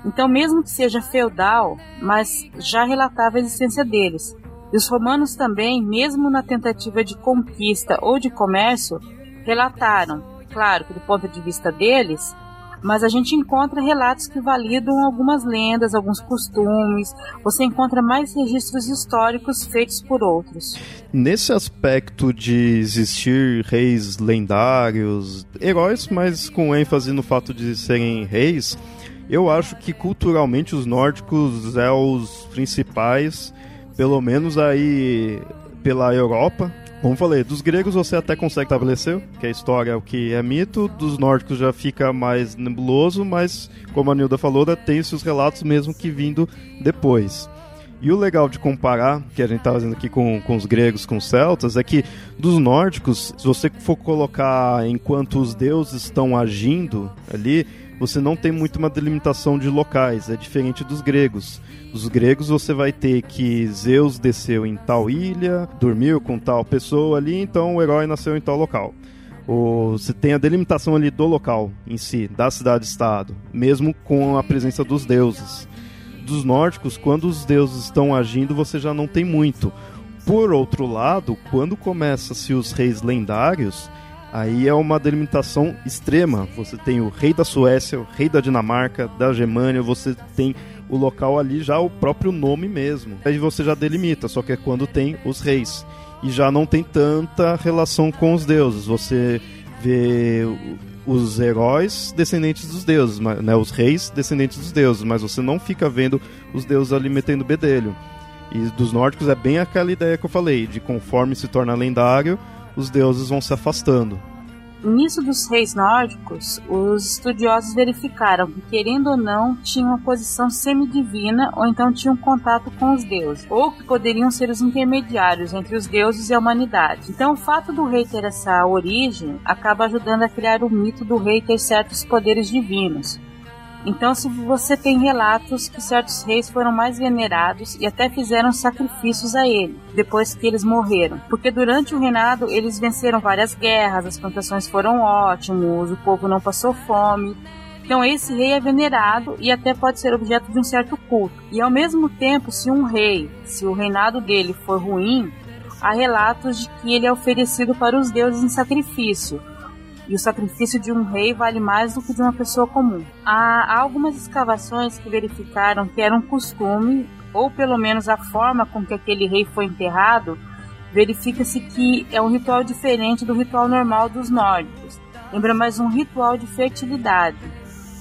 Então, mesmo que seja feudal, mas já relatava a existência deles. E os romanos também, mesmo na tentativa de conquista ou de comércio, relataram, claro que do ponto de vista deles, mas a gente encontra relatos que validam algumas lendas, alguns costumes. Você encontra mais registros históricos feitos por outros. Nesse aspecto de existir reis lendários, heróis, mas com ênfase no fato de serem reis, eu acho que culturalmente os nórdicos é os principais, pelo menos aí pela Europa, como falei, dos gregos você até consegue estabelecer que a história é o que é mito, dos nórdicos já fica mais nebuloso, mas como a Nilda falou, tem seus relatos mesmo que vindo depois. E o legal de comparar, que a gente está fazendo aqui com, com os gregos, com os celtas, é que dos nórdicos, se você for colocar enquanto os deuses estão agindo ali, você não tem muito uma delimitação de locais, é diferente dos gregos. Os gregos você vai ter que Zeus desceu em tal ilha, dormiu com tal pessoa ali, então o herói nasceu em tal local. Ou você tem a delimitação ali do local em si, da cidade-estado, mesmo com a presença dos deuses. Dos nórdicos, quando os deuses estão agindo, você já não tem muito. Por outro lado, quando começa-se os reis lendários, Aí é uma delimitação extrema. Você tem o rei da Suécia, o rei da Dinamarca, da Germânia, você tem o local ali já o próprio nome mesmo. Aí você já delimita, só que é quando tem os reis. E já não tem tanta relação com os deuses. Você vê os heróis descendentes dos deuses, né? os reis descendentes dos deuses, mas você não fica vendo os deuses ali metendo bedelho. E dos nórdicos é bem aquela ideia que eu falei, de conforme se torna lendário, os deuses vão se afastando. Nisso dos reis nórdicos, os estudiosos verificaram que, querendo ou não, tinham uma posição semidivina ou então tinham contato com os deuses, ou que poderiam ser os intermediários entre os deuses e a humanidade. Então, o fato do rei ter essa origem acaba ajudando a criar o mito do rei ter certos poderes divinos. Então, se você tem relatos que certos reis foram mais venerados e até fizeram sacrifícios a ele, depois que eles morreram. Porque durante o reinado eles venceram várias guerras, as plantações foram ótimos, o povo não passou fome. Então esse rei é venerado e até pode ser objeto de um certo culto. E ao mesmo tempo, se um rei, se o reinado dele for ruim, há relatos de que ele é oferecido para os deuses em sacrifício, e o sacrifício de um rei vale mais do que de uma pessoa comum. Há, algumas escavações que verificaram que era um costume, ou pelo menos a forma com que aquele rei foi enterrado, verifica-se que é um ritual diferente do ritual normal dos nórdicos. Lembra mais um ritual de fertilidade.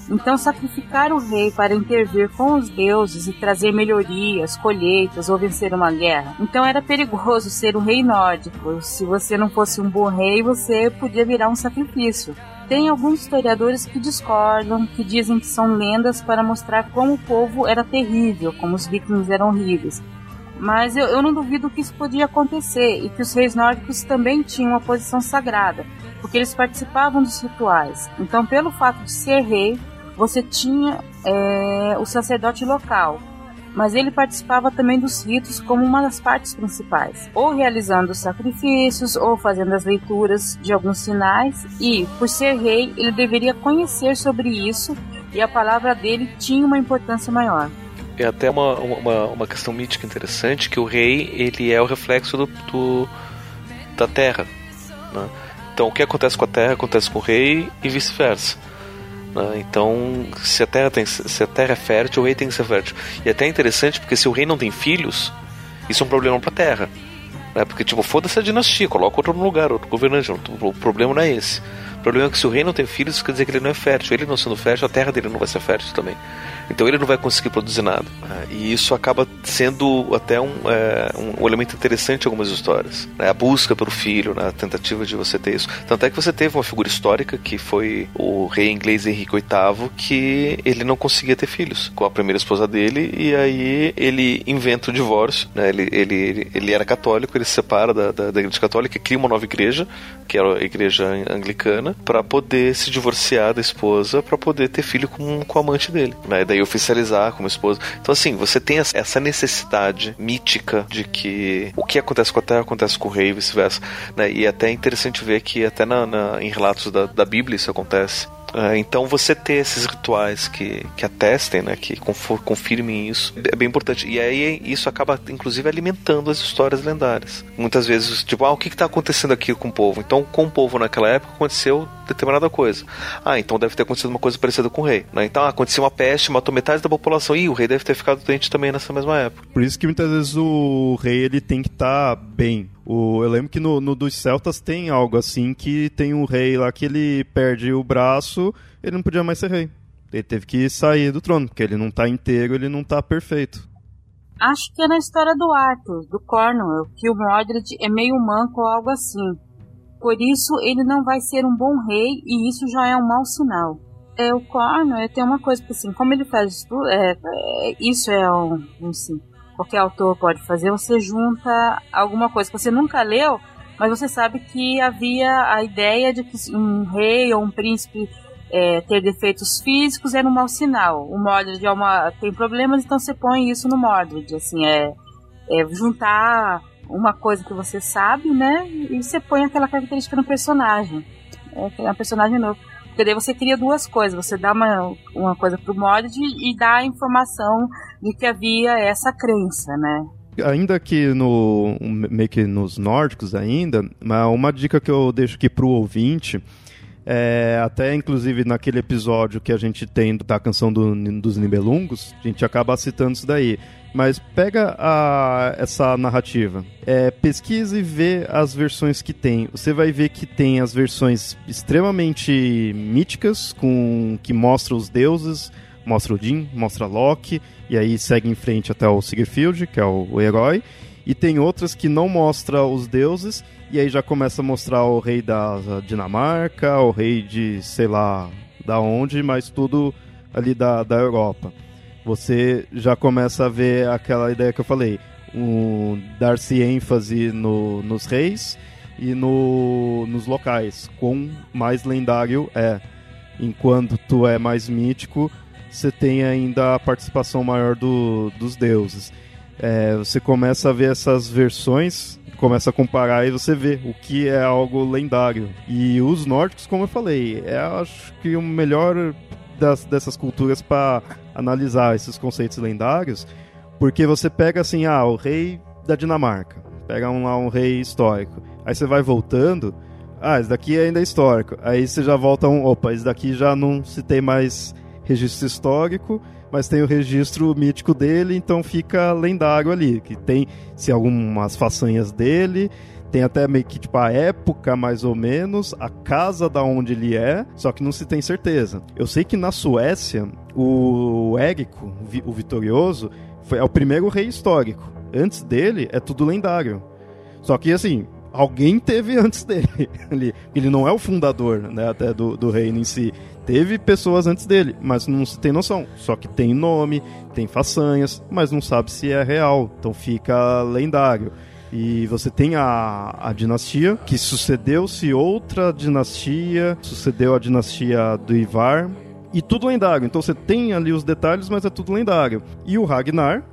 Então, sacrificar o rei para intervir com os deuses e trazer melhorias, colheitas ou vencer uma guerra. Então, era perigoso ser um rei nórdico. Se você não fosse um bom rei, você podia virar um sacrifício. Tem alguns historiadores que discordam, que dizem que são lendas para mostrar como o povo era terrível, como os vikings eram horríveis. Mas eu, eu não duvido que isso podia acontecer e que os reis nórdicos também tinham uma posição sagrada, porque eles participavam dos rituais. Então, pelo fato de ser rei, você tinha é, o sacerdote local. mas ele participava também dos ritos como uma das partes principais, ou realizando os sacrifícios, ou fazendo as leituras de alguns sinais, e, por ser rei, ele deveria conhecer sobre isso e a palavra dele tinha uma importância maior. É até uma, uma, uma questão mítica interessante que o rei ele é o reflexo do, do da terra. Né? Então o que acontece com a terra acontece com o rei e vice-versa. Né? Então se a terra tem, se a terra é fértil, o rei tem que ser fértil. E é até interessante porque se o rei não tem filhos, isso é um problema para a terra. Né? Porque tipo foda-se a dinastia, coloca outro no lugar, outro governante. O problema não é esse. O problema é que se o rei não tem filhos, isso quer dizer que ele não é fértil. Ele não sendo fértil, a terra dele não vai ser fértil também. Então ele não vai conseguir produzir nada. Né? E isso acaba sendo até um, é, um elemento interessante em algumas histórias. Né? A busca pelo filho, né? a tentativa de você ter isso. Tanto é que você teve uma figura histórica que foi o rei inglês Henrique VIII, que ele não conseguia ter filhos com a primeira esposa dele, e aí ele inventa o divórcio. Né? Ele, ele, ele, era católico, ele se separa da, da, da igreja católica e cria uma nova igreja, que era a igreja anglicana, para poder se divorciar da esposa, para poder ter filho com, com a amante dele. Né? Daí oficializar como esposa. Então, assim, você tem essa necessidade mítica de que o que acontece com a terra acontece com o rei e vice-versa. Né? E é até interessante ver que até na, na, em relatos da, da Bíblia isso acontece. É, então você ter esses rituais que, que atestem, né, que confirmem isso, é bem importante. E aí isso acaba, inclusive, alimentando as histórias lendárias. Muitas vezes, tipo, ah, o que está acontecendo aqui com o povo? Então, com o povo naquela época aconteceu determinada coisa. Ah, então deve ter acontecido uma coisa parecida com o rei. Né? Então, ah, aconteceu uma peste, matou metade da população. E o rei deve ter ficado doente também nessa mesma época. Por isso que muitas vezes o rei ele tem que estar tá bem o, eu lembro que no, no, dos Celtas tem algo assim que tem um rei lá que ele perde o braço, ele não podia mais ser rei. Ele teve que sair do trono, porque ele não está inteiro, ele não está perfeito. Acho que é na história do Arthur, do Cornwall, que o Mordred é meio manco ou algo assim. Por isso ele não vai ser um bom rei e isso já é um mau sinal. É, o Cornwall tem uma coisa que assim, como ele faz tudo, é, é, isso é um, um qualquer autor pode fazer, você junta alguma coisa que você nunca leu, mas você sabe que havia a ideia de que um rei ou um príncipe é, ter defeitos físicos era um mau sinal. O Mordred é uma, tem problemas, então você põe isso no Mordred. Assim, é, é juntar uma coisa que você sabe, né? E você põe aquela característica no personagem. É um personagem novo. Porque daí você cria duas coisas. Você dá uma, uma coisa pro mod e dá a informação de que havia essa crença, né? Ainda que no meio que nos nórdicos ainda, uma dica que eu deixo aqui pro ouvinte é, até inclusive naquele episódio que a gente tem da canção do, dos Nibelungos, a gente acaba citando isso daí. Mas pega a, essa narrativa, é, pesquisa e vê as versões que tem. Você vai ver que tem as versões extremamente míticas, com que mostra os deuses, mostra Odin, mostra Loki, e aí segue em frente até o Sigurfield, que é o, o herói. E tem outras que não mostra os deuses, e aí já começa a mostrar o rei da Dinamarca, o rei de sei lá da onde, mas tudo ali da, da Europa você já começa a ver aquela ideia que eu falei, um, dar-se ênfase no, nos reis e no, nos locais, quão mais lendário é. Enquanto tu é mais mítico, você tem ainda a participação maior do, dos deuses. É, você começa a ver essas versões, começa a comparar e você vê o que é algo lendário. E os nórdicos, como eu falei, é acho que o melhor das, dessas culturas para analisar esses conceitos lendários, porque você pega assim, ah, o rei da Dinamarca, pega um, lá um rei histórico, aí você vai voltando, ah, esse daqui ainda é histórico, aí você já volta um, opa, esse daqui já não se tem mais registro histórico, mas tem o registro mítico dele, então fica lendário ali, que tem se algumas façanhas dele, tem até meio que tipo a época mais ou menos, a casa da onde ele é, só que não se tem certeza. Eu sei que na Suécia o Érico, o vitorioso, foi é o primeiro rei histórico. Antes dele é tudo lendário. Só que assim, alguém teve *laughs* antes dele. Ele, ele não é o fundador, né, até do, do reino em si. Teve pessoas antes dele, mas não se tem noção. Só que tem nome, tem façanhas, mas não sabe se é real. Então fica lendário. E você tem a, a dinastia, que sucedeu-se outra dinastia, sucedeu a dinastia do Ivar, e tudo lendário. Então você tem ali os detalhes, mas é tudo lendário. E o Ragnar,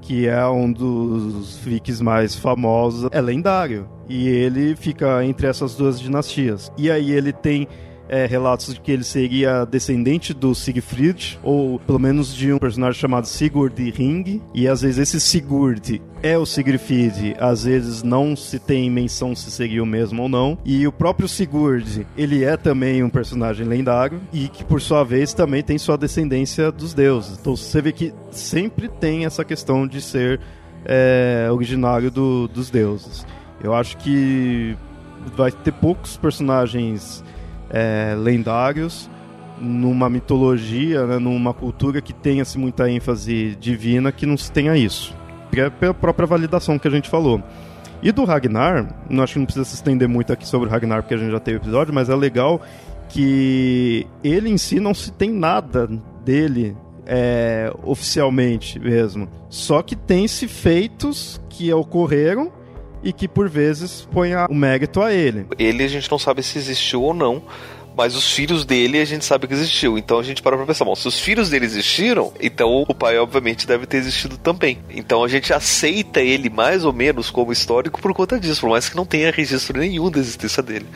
que é um dos vikings mais famosos, é lendário. E ele fica entre essas duas dinastias. E aí ele tem é, relatos de que ele seria descendente do Siegfried, ou pelo menos de um personagem chamado Sigurd Ring, e às vezes esse Sigurd é o Siegfried, às vezes não se tem menção se seria o mesmo ou não, e o próprio Sigurd, ele é também um personagem lendário, e que por sua vez também tem sua descendência dos deuses. Então você vê que sempre tem essa questão de ser é, originário do, dos deuses. Eu acho que vai ter poucos personagens é, lendários numa mitologia, né, numa cultura que tenha assim, muita ênfase divina, que não se tenha isso. É pela própria validação que a gente falou. E do Ragnar, não acho que não precisa se estender muito aqui sobre o Ragnar, porque a gente já teve episódio, mas é legal que ele em si não se tem nada dele é, oficialmente mesmo. Só que tem-se feitos que ocorreram e que por vezes põe o mérito a ele. Ele a gente não sabe se existiu ou não. Mas os filhos dele a gente sabe que existiu. Então a gente para pra pensar, bom, se os filhos dele existiram, então o pai obviamente deve ter existido também. Então a gente aceita ele mais ou menos como histórico por conta disso, por mais que não tenha registro nenhum da existência dele.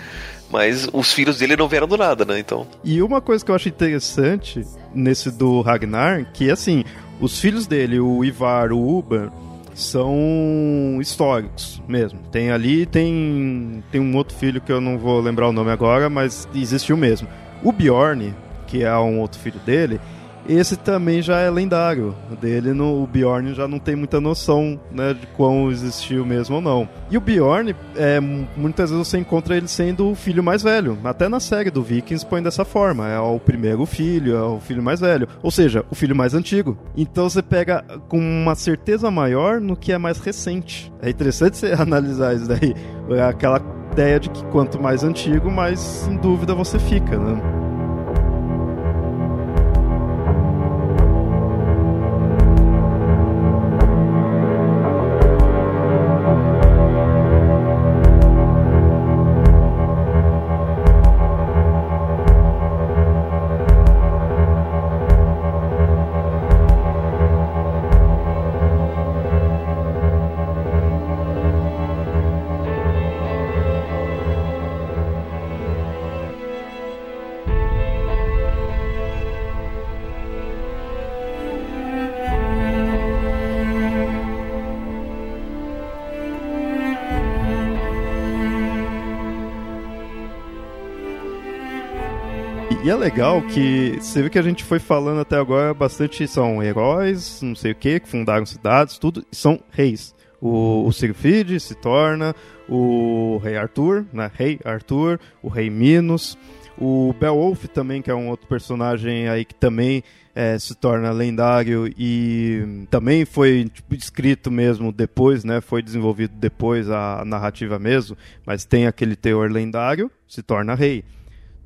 Mas os filhos dele não vieram do nada, né? Então. E uma coisa que eu acho interessante nesse do Ragnar, que assim, os filhos dele, o Ivar, o Uber, são históricos mesmo. Tem ali, tem, tem um outro filho que eu não vou lembrar o nome agora, mas existiu mesmo. O Bjorn, que é um outro filho dele, esse também já é lendário. Dele, no, o Bjorn já não tem muita noção né, de quão existiu mesmo ou não. E o Bjorn, é, muitas vezes você encontra ele sendo o filho mais velho. Até na série do Vikings põe dessa forma. É o primeiro filho, é o filho mais velho. Ou seja, o filho mais antigo. Então você pega com uma certeza maior no que é mais recente. É interessante você *laughs* analisar isso daí. É aquela ideia de que quanto mais antigo, mais em dúvida você fica, né? Legal que você vê que a gente foi falando até agora bastante são heróis, não sei o que, que fundaram cidades, tudo, são reis. O, o Siegfried se torna o rei Arthur, né? Rei Arthur, o rei Minos, o Beowulf também, que é um outro personagem aí que também é, se torna lendário e também foi tipo, escrito mesmo depois, né? Foi desenvolvido depois a narrativa mesmo, mas tem aquele teor lendário, se torna rei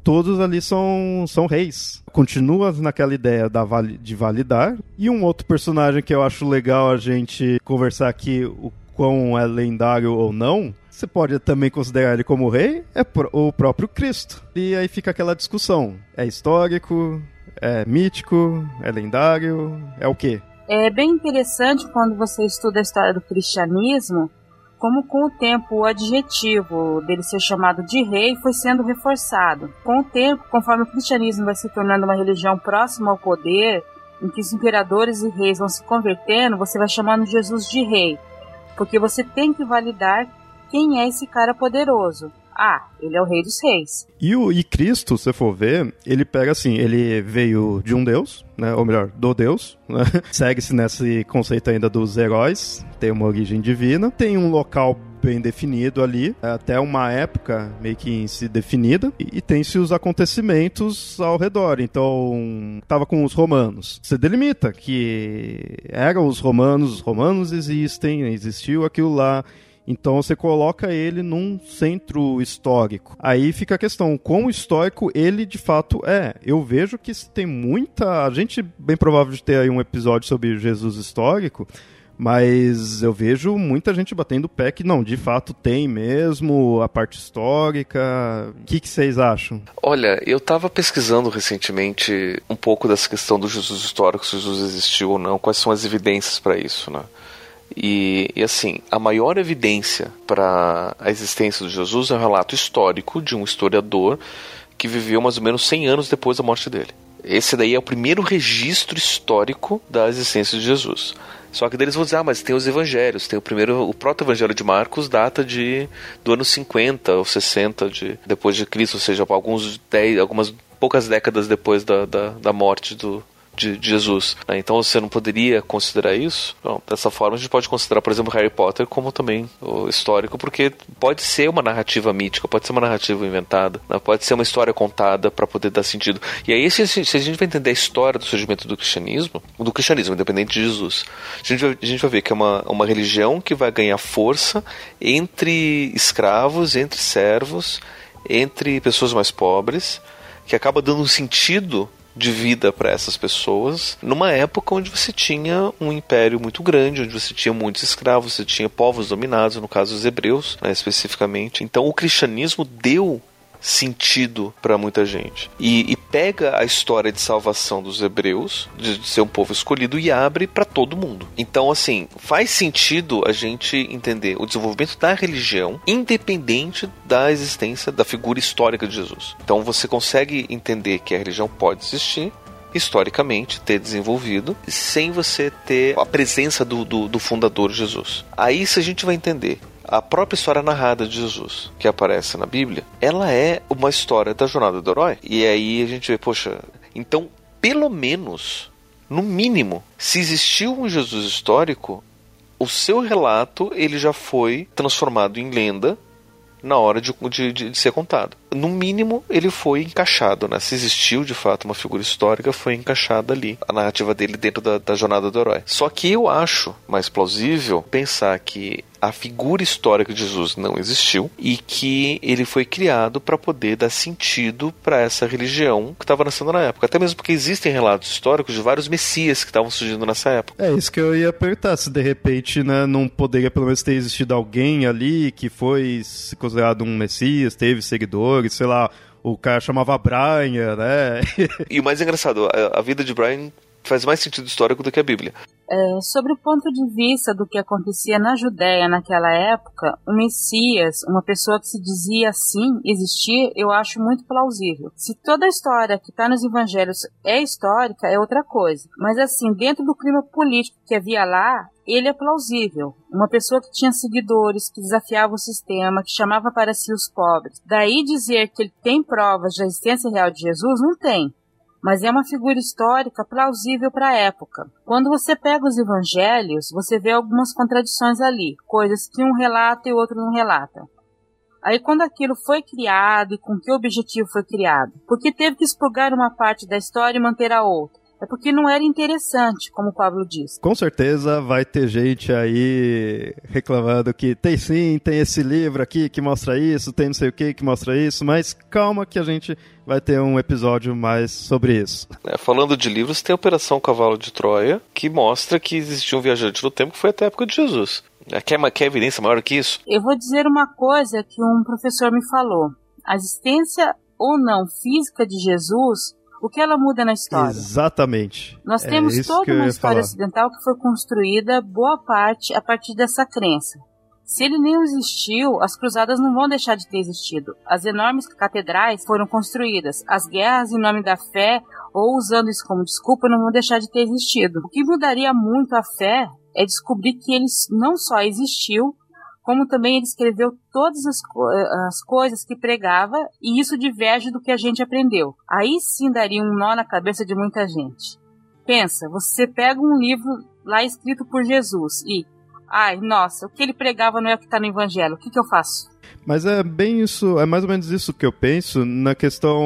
todos ali são, são reis. Continua naquela ideia da vali, de validar. E um outro personagem que eu acho legal a gente conversar aqui, o quão é lendário ou não, você pode também considerar ele como rei, é o próprio Cristo. E aí fica aquela discussão: é histórico, é mítico, é lendário, é o quê? É bem interessante quando você estuda a história do cristianismo, como com o tempo o adjetivo dele ser chamado de rei foi sendo reforçado. Com o tempo, conforme o cristianismo vai se tornando uma religião próxima ao poder, em que os imperadores e reis vão se convertendo, você vai chamando Jesus de rei, porque você tem que validar quem é esse cara poderoso. Ah, ele é o rei dos reis. E, o, e Cristo, se for ver, ele pega assim, ele veio de um deus, né, ou melhor, do deus, né? *laughs* segue-se nesse conceito ainda dos heróis, tem uma origem divina, tem um local bem definido ali, até uma época meio que se definida, e, e tem-se os acontecimentos ao redor. Então, tava com os romanos. Você delimita que eram os romanos, os romanos existem, existiu aquilo lá, então você coloca ele num centro histórico. Aí fica a questão, quão histórico ele de fato é. Eu vejo que tem muita. A gente bem provável de ter aí um episódio sobre Jesus histórico, Mas eu vejo muita gente batendo o pé que não, de fato tem mesmo a parte histórica. O que, que vocês acham? Olha, eu estava pesquisando recentemente um pouco dessa questão do Jesus histórico, se Jesus existiu ou não, quais são as evidências para isso, né? E, e, assim, a maior evidência para a existência de Jesus é um relato histórico de um historiador que viveu mais ou menos 100 anos depois da morte dele. Esse daí é o primeiro registro histórico da existência de Jesus. Só que deles vão dizer, ah, mas tem os evangelhos, tem o primeiro, o proto-evangelho de Marcos data de do ano 50 ou 60 de, depois de Cristo, ou seja, alguns 10, algumas poucas décadas depois da, da, da morte do, de, Jesus. Né? Então você não poderia considerar isso? Dessa forma a gente pode considerar, por exemplo, Harry Potter como também o histórico, porque pode ser uma narrativa mítica, pode ser uma narrativa inventada, né? pode ser uma história contada para poder dar sentido. E aí, se, se, a gente vai entender a história do surgimento do cristianismo, do cristianismo, independente de Jesus, a gente vai, a gente vai ver que é uma, uma religião que vai ganhar força entre escravos, entre servos, entre pessoas mais pobres, que acaba dando um sentido de vida para essas pessoas, numa época onde você tinha um império muito grande, onde você tinha muitos escravos, você tinha povos dominados, no caso os hebreus, né, especificamente. Então o cristianismo deu sentido para muita gente. E, e, pega a história de salvação dos hebreus, de, de ser um povo escolhido, e abre para todo mundo. Então, assim, faz sentido a gente entender o desenvolvimento da religião independente da existência da figura histórica de Jesus. Então, você consegue entender que a religião pode existir historicamente ter desenvolvido sem você ter a presença do, do, do fundador Jesus. Aí se a gente vai entender a própria história narrada de Jesus, que aparece na Bíblia, ela é uma história da jornada do herói. E aí a gente vê, poxa, então, pelo menos, no mínimo, se existiu um Jesus histórico, o seu relato ele já foi transformado em lenda na hora de, de, de, ser contado. No mínimo, ele foi encaixado, né? Se existiu de fato uma figura histórica, foi encaixada ali. A narrativa dele dentro da, da jornada do herói. Só que eu acho mais plausível pensar que a figura histórica de Jesus não existiu e que ele foi criado para poder dar sentido para essa religião que estava nascendo na época. Até mesmo porque existem relatos históricos de vários messias que estavam surgindo nessa época. É isso que eu ia perguntar, se de repente né, não poderia pelo menos ter existido alguém ali que foi considerado um messias, teve sei lá, o cara chamava Brian, né? e o mais engraçado, a vida de Brian faz mais sentido histórico do que a Bíblia. É, sobre o ponto de vista do que acontecia na Judéia naquela época, o Messias, uma pessoa que se dizia assim, existir, eu acho muito plausível. Se toda a história que está nos evangelhos é histórica, é outra coisa. Mas assim, dentro do clima político que havia lá, ele é plausível. Uma pessoa que tinha seguidores, que desafiava o sistema, que chamava para si os pobres. Daí dizer que ele tem provas da existência real de Jesus, não tem mas é uma figura histórica plausível para a época. Quando você pega os evangelhos, você vê algumas contradições ali, coisas que um relata e o outro não relata. Aí quando aquilo foi criado e com que objetivo foi criado? Porque teve que expurgar uma parte da história e manter a outra? É porque não era interessante, como o Pablo disse. Com certeza vai ter gente aí reclamando que tem sim, tem esse livro aqui que mostra isso, tem não sei o que que mostra isso, mas calma que a gente vai ter um episódio mais sobre isso. É, falando de livros, tem a Operação Cavalo de Troia, que mostra que existia um viajante no tempo que foi até a época de Jesus. É, quer, quer evidência maior que isso? Eu vou dizer uma coisa que um professor me falou. A existência ou não física de Jesus o que ela muda na história? Exatamente. Nós é temos toda uma história falar. ocidental que foi construída, boa parte, a partir dessa crença. Se ele nem existiu, as cruzadas não vão deixar de ter existido. As enormes catedrais foram construídas. As guerras em nome da fé, ou usando isso como desculpa, não vão deixar de ter existido. O que mudaria muito a fé é descobrir que ele não só existiu, como também ele escreveu todas as, co as coisas que pregava, e isso diverge do que a gente aprendeu. Aí sim daria um nó na cabeça de muita gente. Pensa, você pega um livro lá escrito por Jesus e, ai, nossa, o que ele pregava não é o que está no Evangelho, o que, que eu faço? Mas é bem isso, é mais ou menos isso que eu penso na questão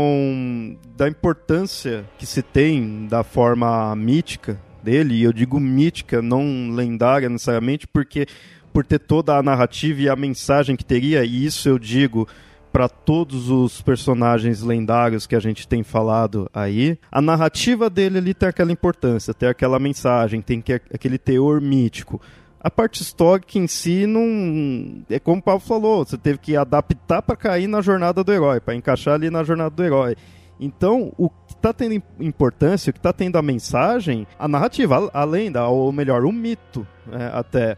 da importância que se tem da forma mítica dele, e eu digo mítica, não lendária necessariamente, porque por ter toda a narrativa e a mensagem que teria, e isso eu digo para todos os personagens lendários que a gente tem falado aí, a narrativa dele ali tem aquela importância, tem aquela mensagem, tem que, aquele teor mítico. A parte histórica em si não. É como o Paulo falou, você teve que adaptar para cair na jornada do herói, para encaixar ali na jornada do herói. Então, o que está tendo importância, o que está tendo a mensagem, a narrativa, a lenda, ou melhor, o mito, né, até.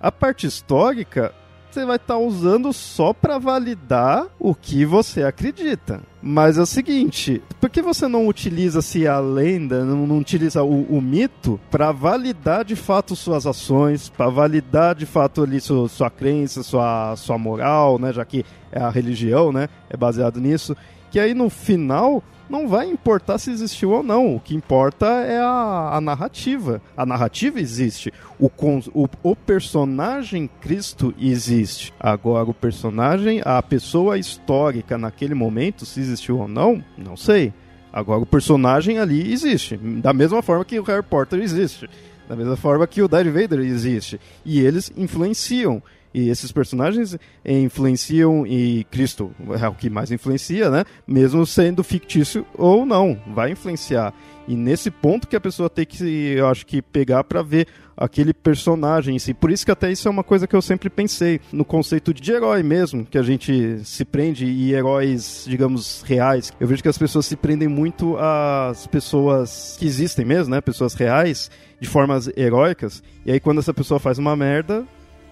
A parte histórica, você vai estar tá usando só para validar o que você acredita. Mas é o seguinte, por que você não utiliza se a lenda, não, não utiliza o, o mito para validar de fato suas ações, para validar de fato ali sua, sua crença, sua, sua moral, né, já que é a religião, né, é baseado nisso, que aí no final não vai importar se existiu ou não. O que importa é a, a narrativa. A narrativa existe. O, o, o, personagem Cristo existe. Agora, o personagem, a pessoa histórica naquele momento, se existiu ou não, não sei. Agora, o personagem ali existe. Da mesma forma que o Harry Potter existe. Da mesma forma que o Darth Vader existe. E eles influenciam. E esses personagens influenciam, e Cristo é o que mais influencia, né? Mesmo sendo fictício ou não, vai influenciar. E nesse ponto que a pessoa tem que, eu acho que, pegar para ver aquele personagem em si. Por isso que até isso é uma coisa que eu sempre pensei no conceito de herói mesmo, que a gente se prende e heróis, digamos, reais. Eu vejo que as pessoas se prendem muito às pessoas que existem mesmo, né? Pessoas reais, de formas heróicas. E aí quando essa pessoa faz uma merda,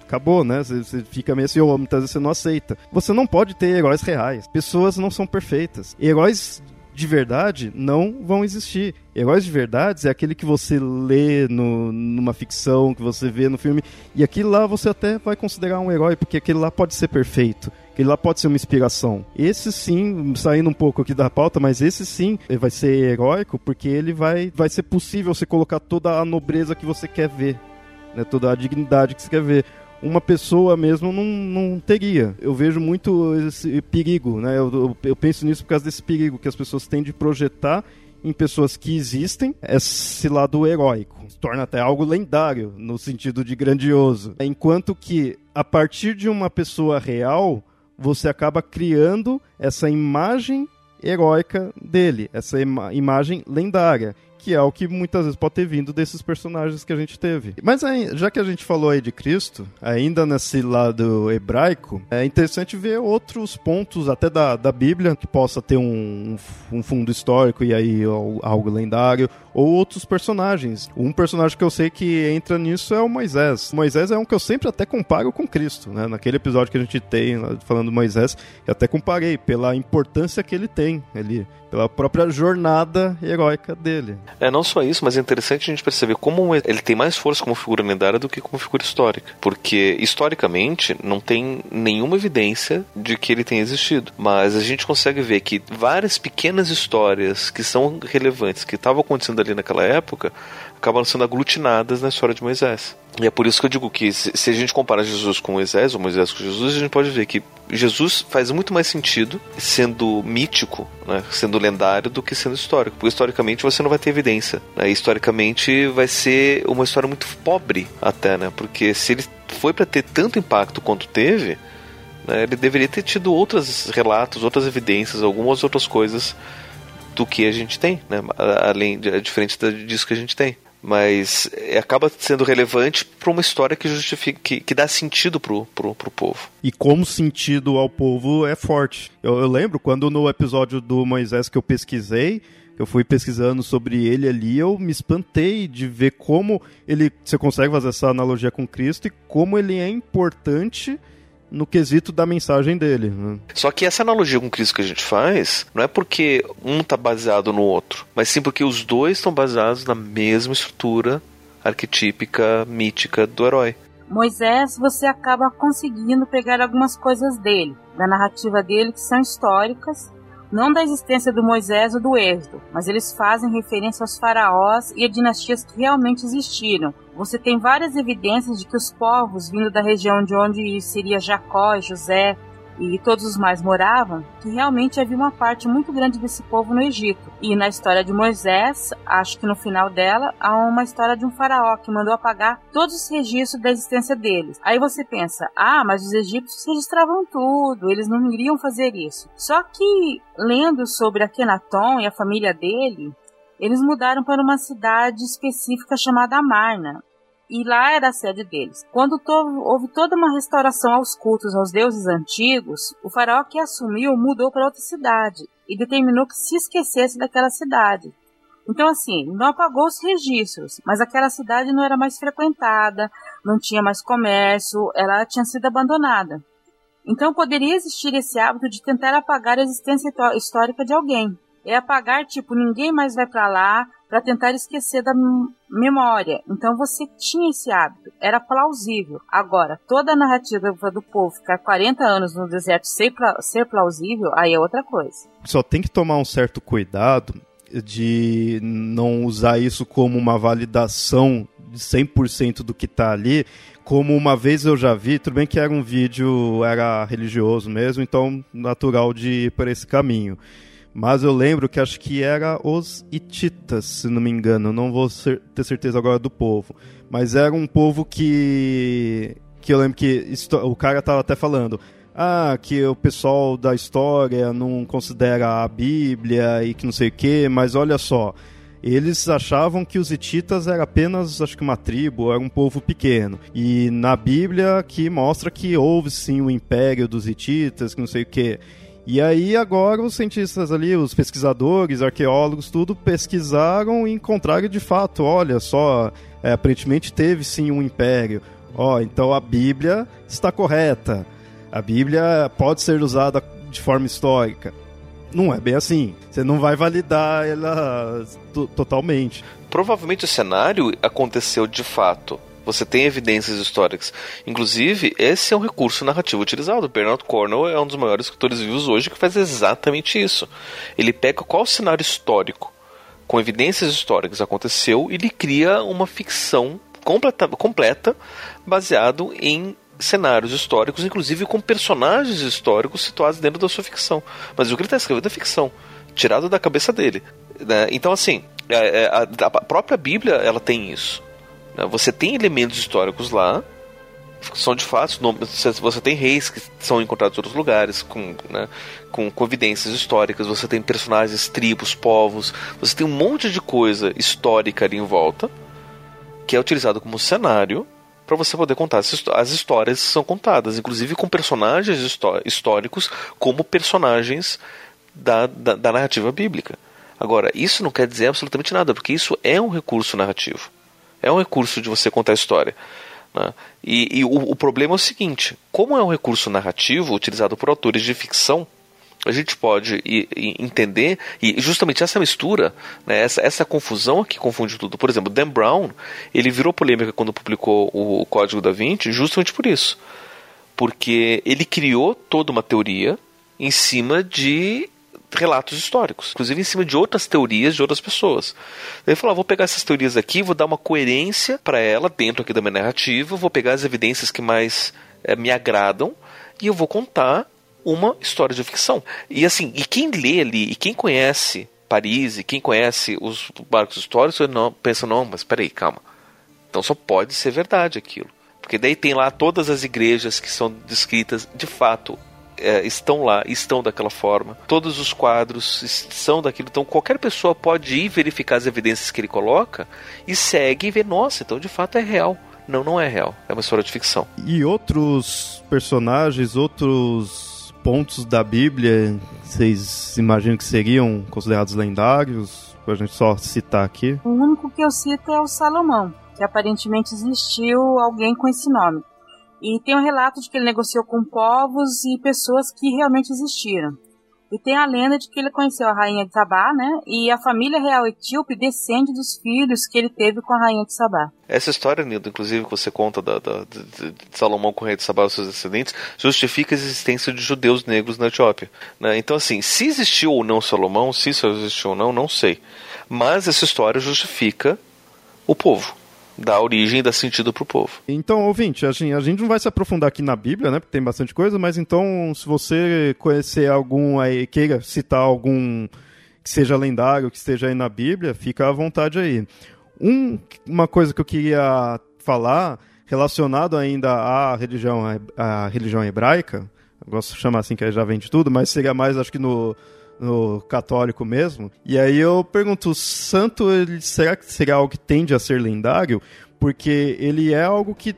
acabou, né? Você, fica meio assim, ou muitas vezes você não aceita. Você não pode ter heróis reais. Pessoas não são perfeitas. Heróis de verdade não vão existir. Heróis de verdade é aquele que você lê no, numa ficção, que você vê no filme, e aquilo lá você até vai considerar um herói, porque aquele lá pode ser perfeito. Aquele lá pode ser uma inspiração. Esse sim, saindo um pouco aqui da pauta, mas esse sim vai ser heróico, porque ele vai, vai ser possível você colocar toda a nobreza que você quer ver. Né, toda a dignidade que você quer ver uma pessoa mesmo não, não teria. Eu vejo muito esse perigo, né? Eu, eu, penso nisso por causa desse perigo que as pessoas têm de projetar em pessoas que existem esse lado heróico. Se torna até algo lendário, no sentido de grandioso. Enquanto que, a partir de uma pessoa real, você acaba criando essa imagem heróica dele, essa ima imagem lendária que é o que muitas vezes pode ter vindo desses personagens que a gente teve. Mas já que a gente falou aí de Cristo, ainda nesse lado hebraico, é interessante ver outros pontos até da, da Bíblia que possa ter um, um fundo histórico e aí algo lendário, ou outros personagens. Um personagem que eu sei que entra nisso é o Moisés. Moisés é um que eu sempre até comparo com Cristo, né? Naquele episódio que a gente tem falando do Moisés, eu até comparei pela importância que ele tem ali pela própria jornada heróica dele. É, não só isso, mas é interessante a gente perceber como ele tem mais força como figura lendária do que como figura histórica. Porque, historicamente, não tem nenhuma evidência de que ele tenha existido. Mas a gente consegue ver que várias pequenas histórias que são relevantes, que estavam acontecendo ali naquela época, acabam sendo aglutinadas na história de Moisés. E é por isso que eu digo que se, a gente compara Jesus com Moisés, ou Moisés com Jesus, a gente pode ver que Jesus faz muito mais sentido sendo mítico, né, sendo lendário, do que sendo histórico. Porque historicamente você não vai ter evidência. Né, historicamente vai ser uma história muito pobre, até, né? Porque se ele foi para ter tanto impacto quanto teve, né, ele deveria ter tido outros relatos, outras evidências, algumas outras coisas do que a gente tem, né? Além de, diferente disso que a gente tem mas é, acaba sendo relevante para uma história que justifica que, que dá sentido pro, pro, pro povo. E como sentido ao povo é forte. Eu, eu lembro quando no episódio do Moisés que eu pesquisei, eu fui pesquisando sobre ele ali, eu me espantei de ver como ele, você consegue fazer essa analogia com Cristo e como ele é importante no quesito da mensagem dele. Né? Só que essa analogia com Cristo que a gente faz não é porque um está baseado no outro, mas sim porque os dois estão baseados na mesma estrutura arquetípica, mítica do herói. Moisés, você acaba conseguindo pegar algumas coisas dele, da narrativa dele, que são históricas, não da existência do Moisés ou do Êxodo, mas eles fazem referência aos faraós e a dinastias que realmente existiram. Você tem várias evidências de que os povos vindo da região de onde seria Jacó, José, e todos os mais moravam, que realmente havia uma parte muito grande desse povo no Egito. E na história de Moisés, acho que no final dela, há uma história de um faraó que mandou apagar todos os registros da existência deles. Aí você pensa, ah, mas os egípcios registravam tudo, eles não iriam fazer isso. Só que, lendo sobre Akenaton e a família dele, eles mudaram para uma cidade específica chamada Amarna. E lá era a sede deles. Quando houve toda uma restauração aos cultos aos deuses antigos, o faraó que assumiu mudou para outra cidade e determinou que se esquecesse daquela cidade. Então, assim, não apagou os registros, mas aquela cidade não era mais frequentada, não tinha mais comércio, ela tinha sido abandonada. Então, poderia existir esse hábito de tentar apagar a existência histórica de alguém. É apagar, tipo, ninguém mais vai para lá, para tentar esquecer da memória. Então você tinha esse hábito, era plausível. Agora, toda a narrativa do povo ficar 40 anos no deserto ser, ser plausível, aí é outra coisa. Só tem que tomar um certo cuidado de não usar isso como uma validação de 100% do que está ali, como uma vez eu já vi, tudo bem que era um vídeo, era religioso mesmo, então natural de ir por esse caminho. Mas eu lembro que acho que era os Hititas, se não me engano. Não vou ter certeza agora do povo. Mas era um povo que. Que eu lembro que o cara tava até falando. Ah, que o pessoal da história não considera a Bíblia e que não sei o quê, mas olha só. Eles achavam que os hititas era apenas, acho que uma tribo, era um povo pequeno. E na Bíblia que mostra que houve sim o império dos hititas, que não sei o quê. E aí agora os cientistas ali, os pesquisadores, arqueólogos, tudo pesquisaram e encontraram de fato, olha só, é, aparentemente teve sim um império. Ó, então a Bíblia está correta. A Bíblia pode ser usada de forma histórica. Não é bem assim. Você não vai validar ela totalmente. Provavelmente o cenário aconteceu de fato você tem evidências históricas. Inclusive, esse é um recurso narrativo utilizado. Bernard Cornwell é um dos maiores escritores vivos hoje que faz exatamente isso. Ele pega qual cenário histórico, com evidências históricas aconteceu, e ele cria uma ficção completa, completa baseado em cenários históricos, inclusive com personagens históricos situados dentro da sua ficção. Mas o que ele está escrevendo é ficção, tirado da cabeça dele. Né? Então, assim, é, é, a, a própria Bíblia ela tem isso. Né? Você tem elementos históricos lá, são de fato, você tem reis que são encontrados em outros lugares, com, né, com, com evidências históricas, você tem personagens, tribos, povos, você tem um monte de coisa histórica ali em volta, que é utilizado como cenário para você poder contar as histórias que são contadas, inclusive com personagens históricos como personagens da, da, da narrativa bíblica. Agora, isso não quer dizer absolutamente nada, porque isso é um recurso narrativo. É um recurso de você contar a história. Né? E, e o, o, problema é o seguinte: como é um recurso narrativo utilizado por autores de ficção, a gente pode entender, e justamente essa mistura, né, essa, essa confusão que confunde tudo. Por exemplo, Dan Brown, ele virou polêmica quando publicou o Código da Vinci, justamente por isso. Porque ele criou toda uma teoria em cima de relatos históricos, inclusive em cima de outras teorias de outras pessoas. Ele falou: ah, vou pegar essas teorias aqui, vou dar uma coerência para ela dentro aqui da minha narrativa, vou pegar as evidências que mais é, me agradam e eu vou contar uma história de ficção. E assim, e quem lê ali, e quem conhece Paris, e quem conhece os barcos históricos, não, pensa, não, mas peraí, calma. Então só pode ser verdade aquilo. Porque daí tem lá todas as igrejas que são descritas de fato é, estão lá, estão daquela forma. Todos os quadros são daquilo. Então qualquer pessoa pode ir verificar as evidências que ele coloca e segue e vê, nossa, então de fato é real. Não, não é real. É uma história de ficção. E outros personagens, outros pontos da Bíblia, vocês imaginam que seriam considerados lendários? Pra gente só citar aqui. O único que eu cito é o Salomão, que aparentemente existiu alguém com esse nome. E tem um relato de que ele negociou com povos e pessoas que realmente existiram. E tem a lenda de que ele conheceu a rainha de Sabá, né? E a família real etíope descende dos filhos que ele teve com a rainha de Sabá. Essa história, Nildo, inclusive, que você conta da, da, de, de, Salomão com o rei de Sabá e seus descendentes, justifica a existência de judeus negros na Etiópia. Né? Então, assim, se existiu ou não Salomão, se isso existiu ou não, não sei. Mas essa história justifica o povo dá origem e dá sentido pro povo. Então, ouvinte, a gente, a gente não vai se aprofundar aqui na Bíblia, né? Porque tem bastante coisa, mas então, se você conhecer algum aí, queira citar algum que seja lendário, que esteja aí na Bíblia, fica à vontade aí. Um, uma coisa que eu queria falar, relacionado ainda à religião, à religião hebraica, eu gosto de chamar assim que já vem de tudo, mas seria mais, acho que no, no católico mesmo. E aí eu pergunto, o santo, ele, será que seria algo que tende a ser lendário? Porque ele é algo que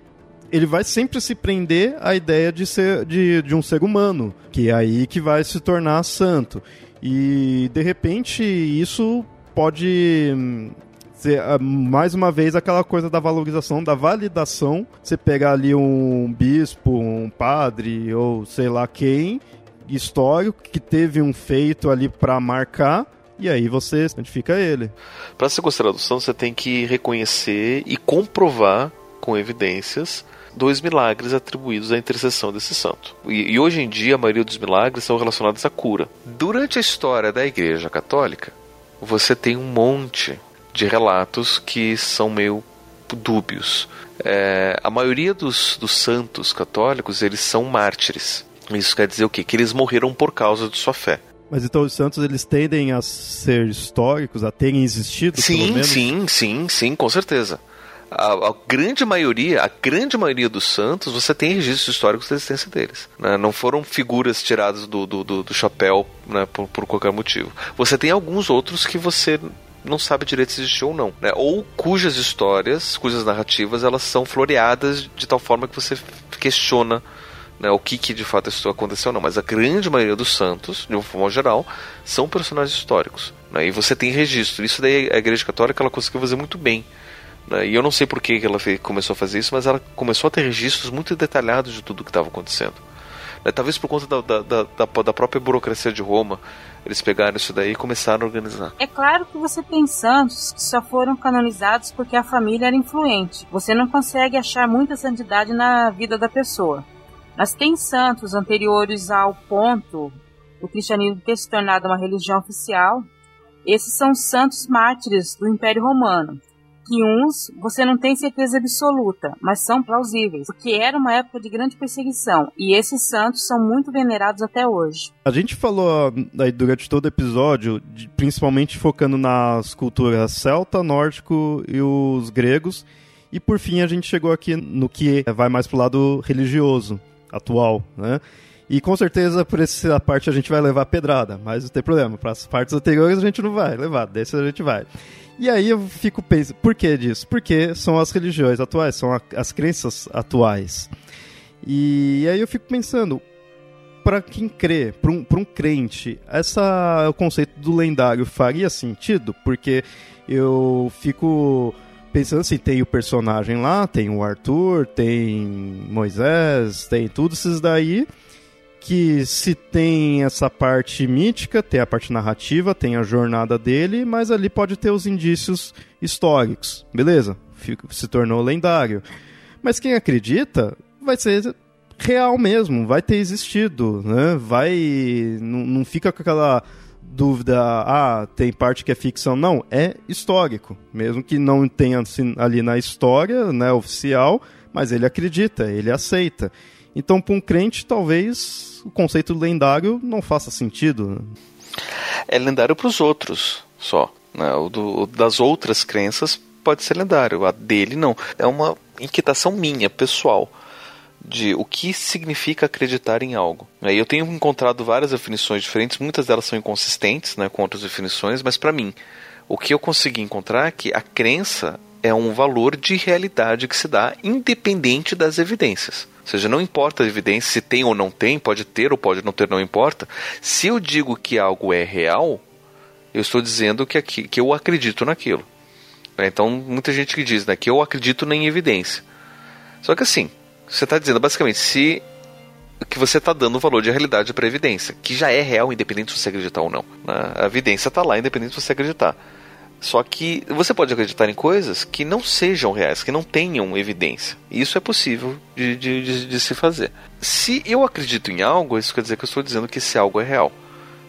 ele vai sempre se prender à ideia de ser de, de um ser humano, que é aí que vai se tornar santo. E de repente isso pode hum, ser ah, mais uma vez aquela coisa da valorização, da validação. Você pegar ali um bispo, um padre ou sei lá quem histórico que teve um feito ali para marcar e aí você identifica ele. Para ser considerado santo, você tem que reconhecer e comprovar com evidências dois milagres atribuídos à intercessão desse santo. E, e, hoje em dia a maioria dos milagres são relacionados à cura. Durante a história da Igreja Católica, você tem um monte de relatos que são meio dúbios. É, a maioria dos, dos santos católicos eles são mártires. Isso quer dizer o quê? Que eles morreram por causa de sua fé. Mas então os santos eles tendem a ser históricos, a terem existido? Sim, sim, sim, sim, com certeza. A, a, grande maioria, a grande maioria dos santos, você tem registros históricos da existência deles. Né? Não foram figuras tiradas do, do, do, do chapéu né, por, por, qualquer motivo. Você tem alguns outros que você não sabe direito se existiu ou não, né? Ou cujas histórias, cujas narrativas, elas são floreadas de tal forma que você questiona né, o que, que de fato isso aconteceu não, mas a grande maioria dos santos, de uma forma geral, são personagens históricos. Né, e você tem registro. Isso daí a Igreja Católica ela conseguiu fazer muito bem. Né, e eu não sei por que ela fez, começou a fazer isso, mas ela começou a ter registros muito detalhados de tudo o que estava acontecendo. Né, talvez por conta da, da, da, da, própria burocracia de Roma, eles pegaram isso daí e começaram a organizar. É claro que você tem santos que só foram canonizados porque a família era influente. Você não consegue achar muita santidade na vida da pessoa. Mas tem santos anteriores ao ponto do cristianismo ter se tornado uma religião oficial. Esses são santos mártires do Império Romano, que uns você não tem certeza absoluta, mas são plausíveis, porque era uma época de grande perseguição, e esses santos são muito venerados até hoje. A gente falou aí durante todo o episódio, de, principalmente focando nas culturas celta, nórdico e os gregos, e por fim a gente chegou aqui no que vai mais pro lado religioso atual, né? E com certeza por essa parte a gente vai levar pedrada, mas não tem problema. Para as partes anteriores a gente não vai levar, desse a gente vai. E aí eu fico pensando, por que disso? Porque são as religiões atuais, são a, as crenças atuais. E aí eu fico pensando, para quem crê, para um, um crente, essa o conceito do lendário faria sentido? Porque eu fico pensando assim, tem o personagem lá, tem o Arthur, tem Moisés, tem tudo esses daí que se tem essa parte mítica, tem a parte narrativa, tem a jornada dele, mas ali pode ter os indícios históricos, beleza? Se tornou lendário. Mas quem acredita vai ser real mesmo, vai ter existido, né? Vai não, não fica com aquela dúvida, ah, tem parte que é ficção. Não, é histórico. Mesmo que não tenha assim, ali na história né, oficial, mas ele acredita, ele aceita. Então, para um crente, talvez o conceito lendário não faça sentido. É lendário para os outros só. Né? O, do, o das outras crenças pode ser lendário, a dele não. É uma inquietação minha, pessoal de o que significa acreditar em algo. Eu tenho encontrado várias definições diferentes, muitas delas são inconsistentes né, com outras definições, mas para mim, o que eu consegui encontrar é que a crença é um valor de realidade que se dá independente das evidências. Ou seja, não importa a evidência se tem ou não tem, pode ter ou pode não ter, não importa. Se eu digo que algo é real, eu estou dizendo que, aqui, que eu acredito naquilo. Então, muita gente que diz né, que eu acredito em evidência. Só que assim, você está dizendo basicamente se que você está dando valor de realidade para evidência, que já é real, independente se você acreditar ou não. Né? A evidência está lá, independente se você acreditar. Só que você pode acreditar em coisas que não sejam reais, que não tenham evidência. Isso é possível de, de, de, de se fazer. Se eu acredito em algo, isso quer dizer que eu estou dizendo que esse algo é real.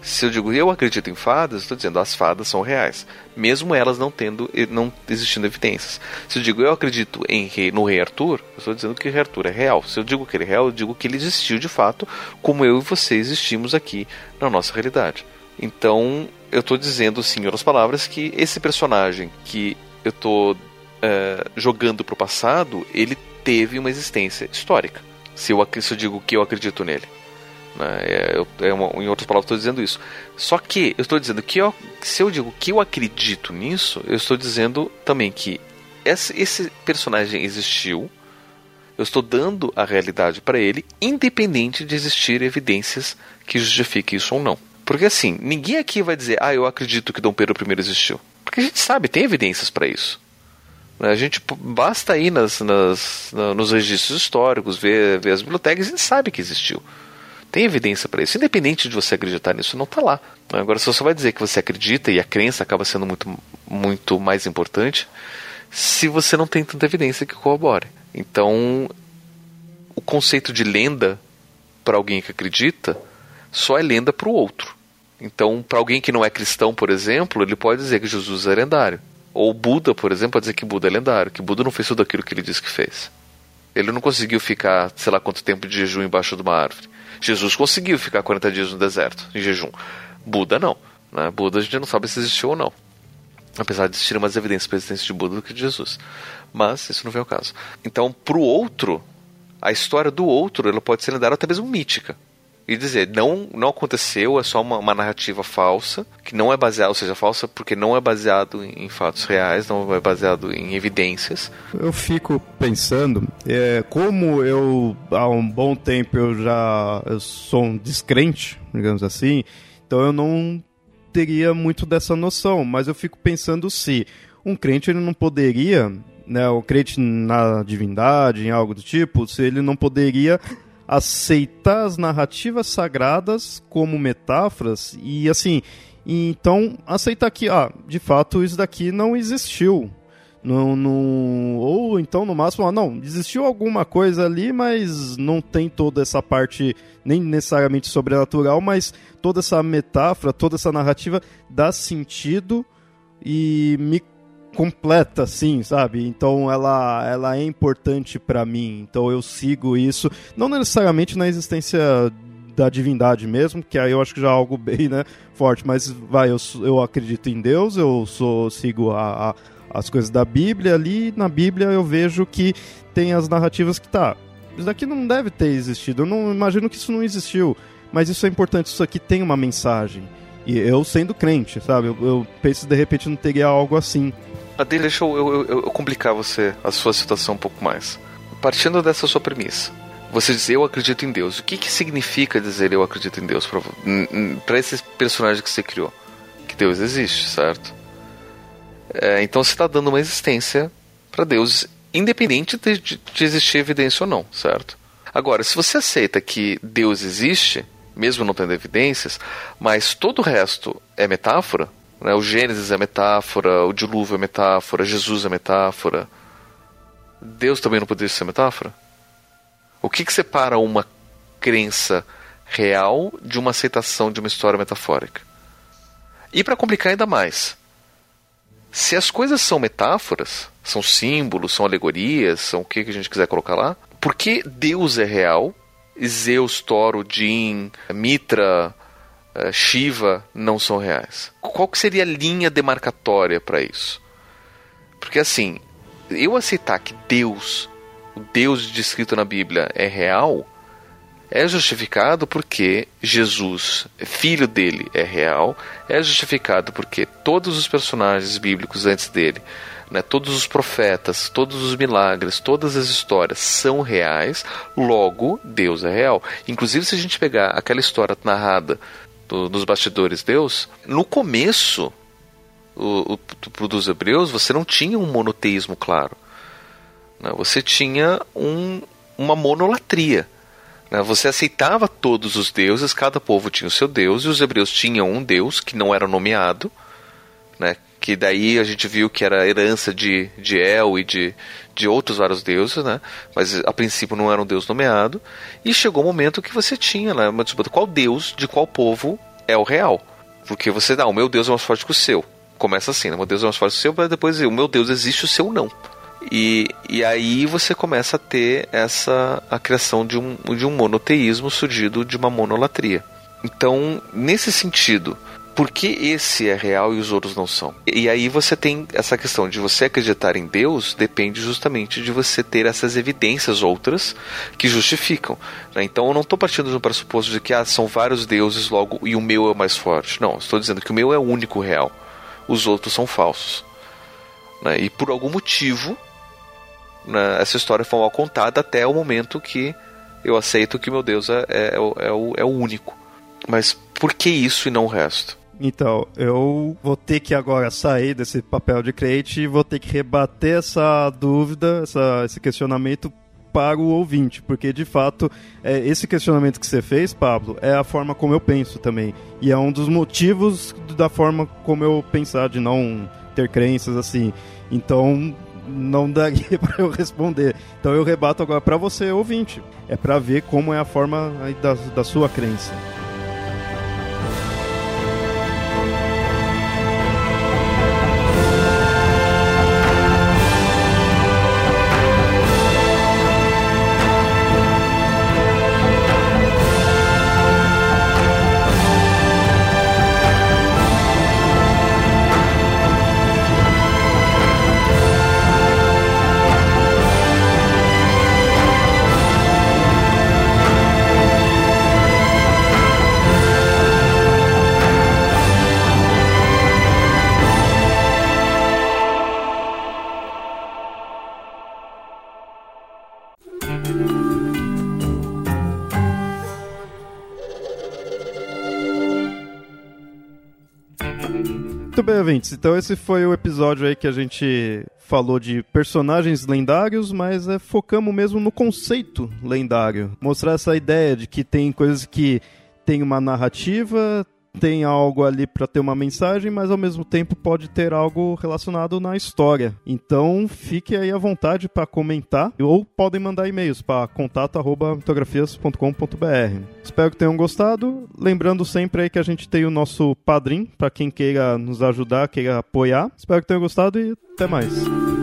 Se eu digo eu acredito em fadas, estou dizendo as fadas são reais, mesmo elas não tendo, não existindo evidências. Se eu digo eu acredito em rei, no rei Arthur, eu estou dizendo que o rei Arthur é real. Se eu digo que ele é real, eu digo que ele existiu de fato, como eu e você existimos aqui na nossa realidade. Então, eu estou dizendo, sim, em outras palavras, que esse personagem que eu estou é, jogando para o passado, ele teve uma existência histórica. Se eu, se eu digo que eu acredito nele. Né? É, é uma, em outras palavras, estou dizendo isso. Só que eu estou dizendo que eu, se eu digo que eu acredito nisso, eu estou dizendo também que esse, esse personagem existiu. Eu estou dando a realidade para ele, independente de existir evidências que justifiquem isso ou não. Porque assim, ninguém aqui vai dizer, ah, eu acredito que Dom Pedro I existiu. Porque a gente sabe, tem evidências para isso. A gente basta ir nas, nas, nos registros históricos, ver, ver as bibliotecas, a gente sabe que existiu. Tem evidência para isso. Independente de você acreditar nisso, não está lá. Agora, se você vai dizer que você acredita e a crença acaba sendo muito, muito mais importante, se você não tem tanta evidência que corrobore. Então, o conceito de lenda para alguém que acredita só é lenda para o outro. Então, para alguém que não é cristão, por exemplo, ele pode dizer que Jesus é lendário. Ou Buda, por exemplo, pode dizer que Buda é lendário, que Buda não fez tudo aquilo que ele disse que fez. Ele não conseguiu ficar, sei lá quanto tempo de jejum embaixo de uma árvore. Jesus conseguiu ficar 40 dias no deserto, em jejum. Buda não. Né? Buda a gente não sabe se existiu ou não. Apesar de existirem mais evidências para a existência de Buda do que de Jesus. Mas isso não vem ao caso. Então, para o outro, a história do outro ela pode ser lendária até mesmo mítica e dizer não não aconteceu é só uma, uma, narrativa falsa que não é baseada ou seja falsa porque não é baseado em, em, fatos reais não é baseado em evidências. Eu fico pensando é, como eu há um bom tempo eu já eu sou um descrente digamos assim então eu não teria muito dessa noção mas eu fico pensando se um crente ele não poderia né o crente na divindade em algo do tipo se ele não poderia aceitar as narrativas sagradas como metáforas e assim, então aceitar que, ah, de fato isso daqui não existiu. Não, não, ou então no máximo, ah, não, existiu alguma coisa ali, mas não tem toda essa parte, nem necessariamente sobrenatural, mas toda essa metáfora, toda essa narrativa dá sentido e me completa, assim, sabe? Então ela, ela é importante para mim. Então eu sigo isso, não necessariamente na existência da divindade mesmo, que aí eu acho que já é algo *laughs* bem né, forte, mas vai, eu, eu acredito em Deus, eu sou sigo a, a, as coisas da Bíblia ali, na Bíblia eu vejo que tem as narrativas que tá. Isso daqui não deve ter existido, eu não imagino que isso não existiu, mas isso é importante, isso aqui tem uma mensagem. E eu sendo crente, sabe? Eu, eu penso de repente não teria algo assim. Adê, deixa eu, eu, eu, complicar você, a sua situação um pouco mais. Partindo dessa sua premissa, você diz eu acredito em Deus. O que, que significa dizer eu acredito em Deus para esse personagem que você criou? Que Deus existe, certo? É, então você está dando uma existência para Deus, independente de, de, de existir evidência ou não, certo? Agora, se você aceita que Deus existe, mesmo não tendo evidências, mas todo o resto é metáfora, né? O Gênesis é metáfora, o dilúvio é metáfora, Jesus é metáfora. Deus também não poderia ser metáfora? O que, que separa uma crença real de uma aceitação de uma história metafórica? E para complicar ainda mais, se as coisas são metáforas, são símbolos, são alegorias, são o que, que a gente quiser colocar lá, por que Deus é real? Zeus, Thor, Odin, Mitra, uh, Shiva não são reais. Qual que seria a linha demarcatória para isso? Porque assim, eu aceitar que Deus, o Deus descrito na Bíblia, é real, é justificado porque Jesus, filho dele, é real, é justificado porque todos os personagens bíblicos antes dele, né, todos os profetas, todos os milagres, todas as histórias são reais, logo Deus é real. Inclusive, se a gente pegar aquela história narrada do, dos bastidores Deus, no começo o, o, dos hebreus você não tinha um monoteísmo claro. Né? Você tinha um, uma monolatria. Né? Você aceitava todos os deuses, cada povo tinha o seu deus, e os hebreus tinham um deus que não era nomeado, né? Que daí a gente viu que era herança de, de El e de, de outros vários deuses, né? Mas a princípio não era um deus nomeado. E chegou o um momento que você tinha né, uma disputa: qual deus de qual povo é o real? Porque você dá, ah, o meu deus é mais forte que o seu. Começa assim, né? O meu deus é mais forte que o seu, mas depois o meu deus existe, o seu não. E, e aí você começa a ter essa a criação de um, de um monoteísmo surgido de uma monolatria. Então, nesse sentido, por que esse é real e os outros não são? E aí você tem essa questão de você acreditar em Deus depende justamente de você ter essas evidências outras que justificam. Né? Então eu não estou partindo um pressuposto de que ah, são vários deuses logo e o meu é o mais forte. Não, estou dizendo que o meu é o único real. Os outros são falsos. Né? E por algum motivo né, essa história foi mal contada até o momento que eu aceito que meu Deus é, é, é, o, é, o, é o único. Mas por que isso e não o resto? Então, eu vou ter que agora sair desse papel de crente e vou ter que rebater essa dúvida, essa, esse questionamento para o ouvinte, porque de fato é, esse questionamento que você fez, Pablo, é a forma como eu penso também. E é um dos motivos da forma como eu pensar de não ter crenças assim. Então, não *laughs* daria para eu responder. Então eu rebato agora para você, ouvinte. É para ver como é a forma da, da sua crença. Bem, ouvintes. Então esse foi o episódio aí que a gente falou de personagens lendários, mas é, focamos mesmo no conceito lendário. Mostrar essa ideia de que tem coisas que tem uma narrativa, tem algo ali para ter uma mensagem, mas ao mesmo tempo pode ter algo relacionado na história. Então fique aí à vontade para comentar ou podem mandar e-mails para contato@mitografias.com.br. Espero que tenham gostado. Lembrando sempre aí que a gente tem o nosso padrim para quem queira nos ajudar, queira apoiar. Espero que tenham gostado e até mais.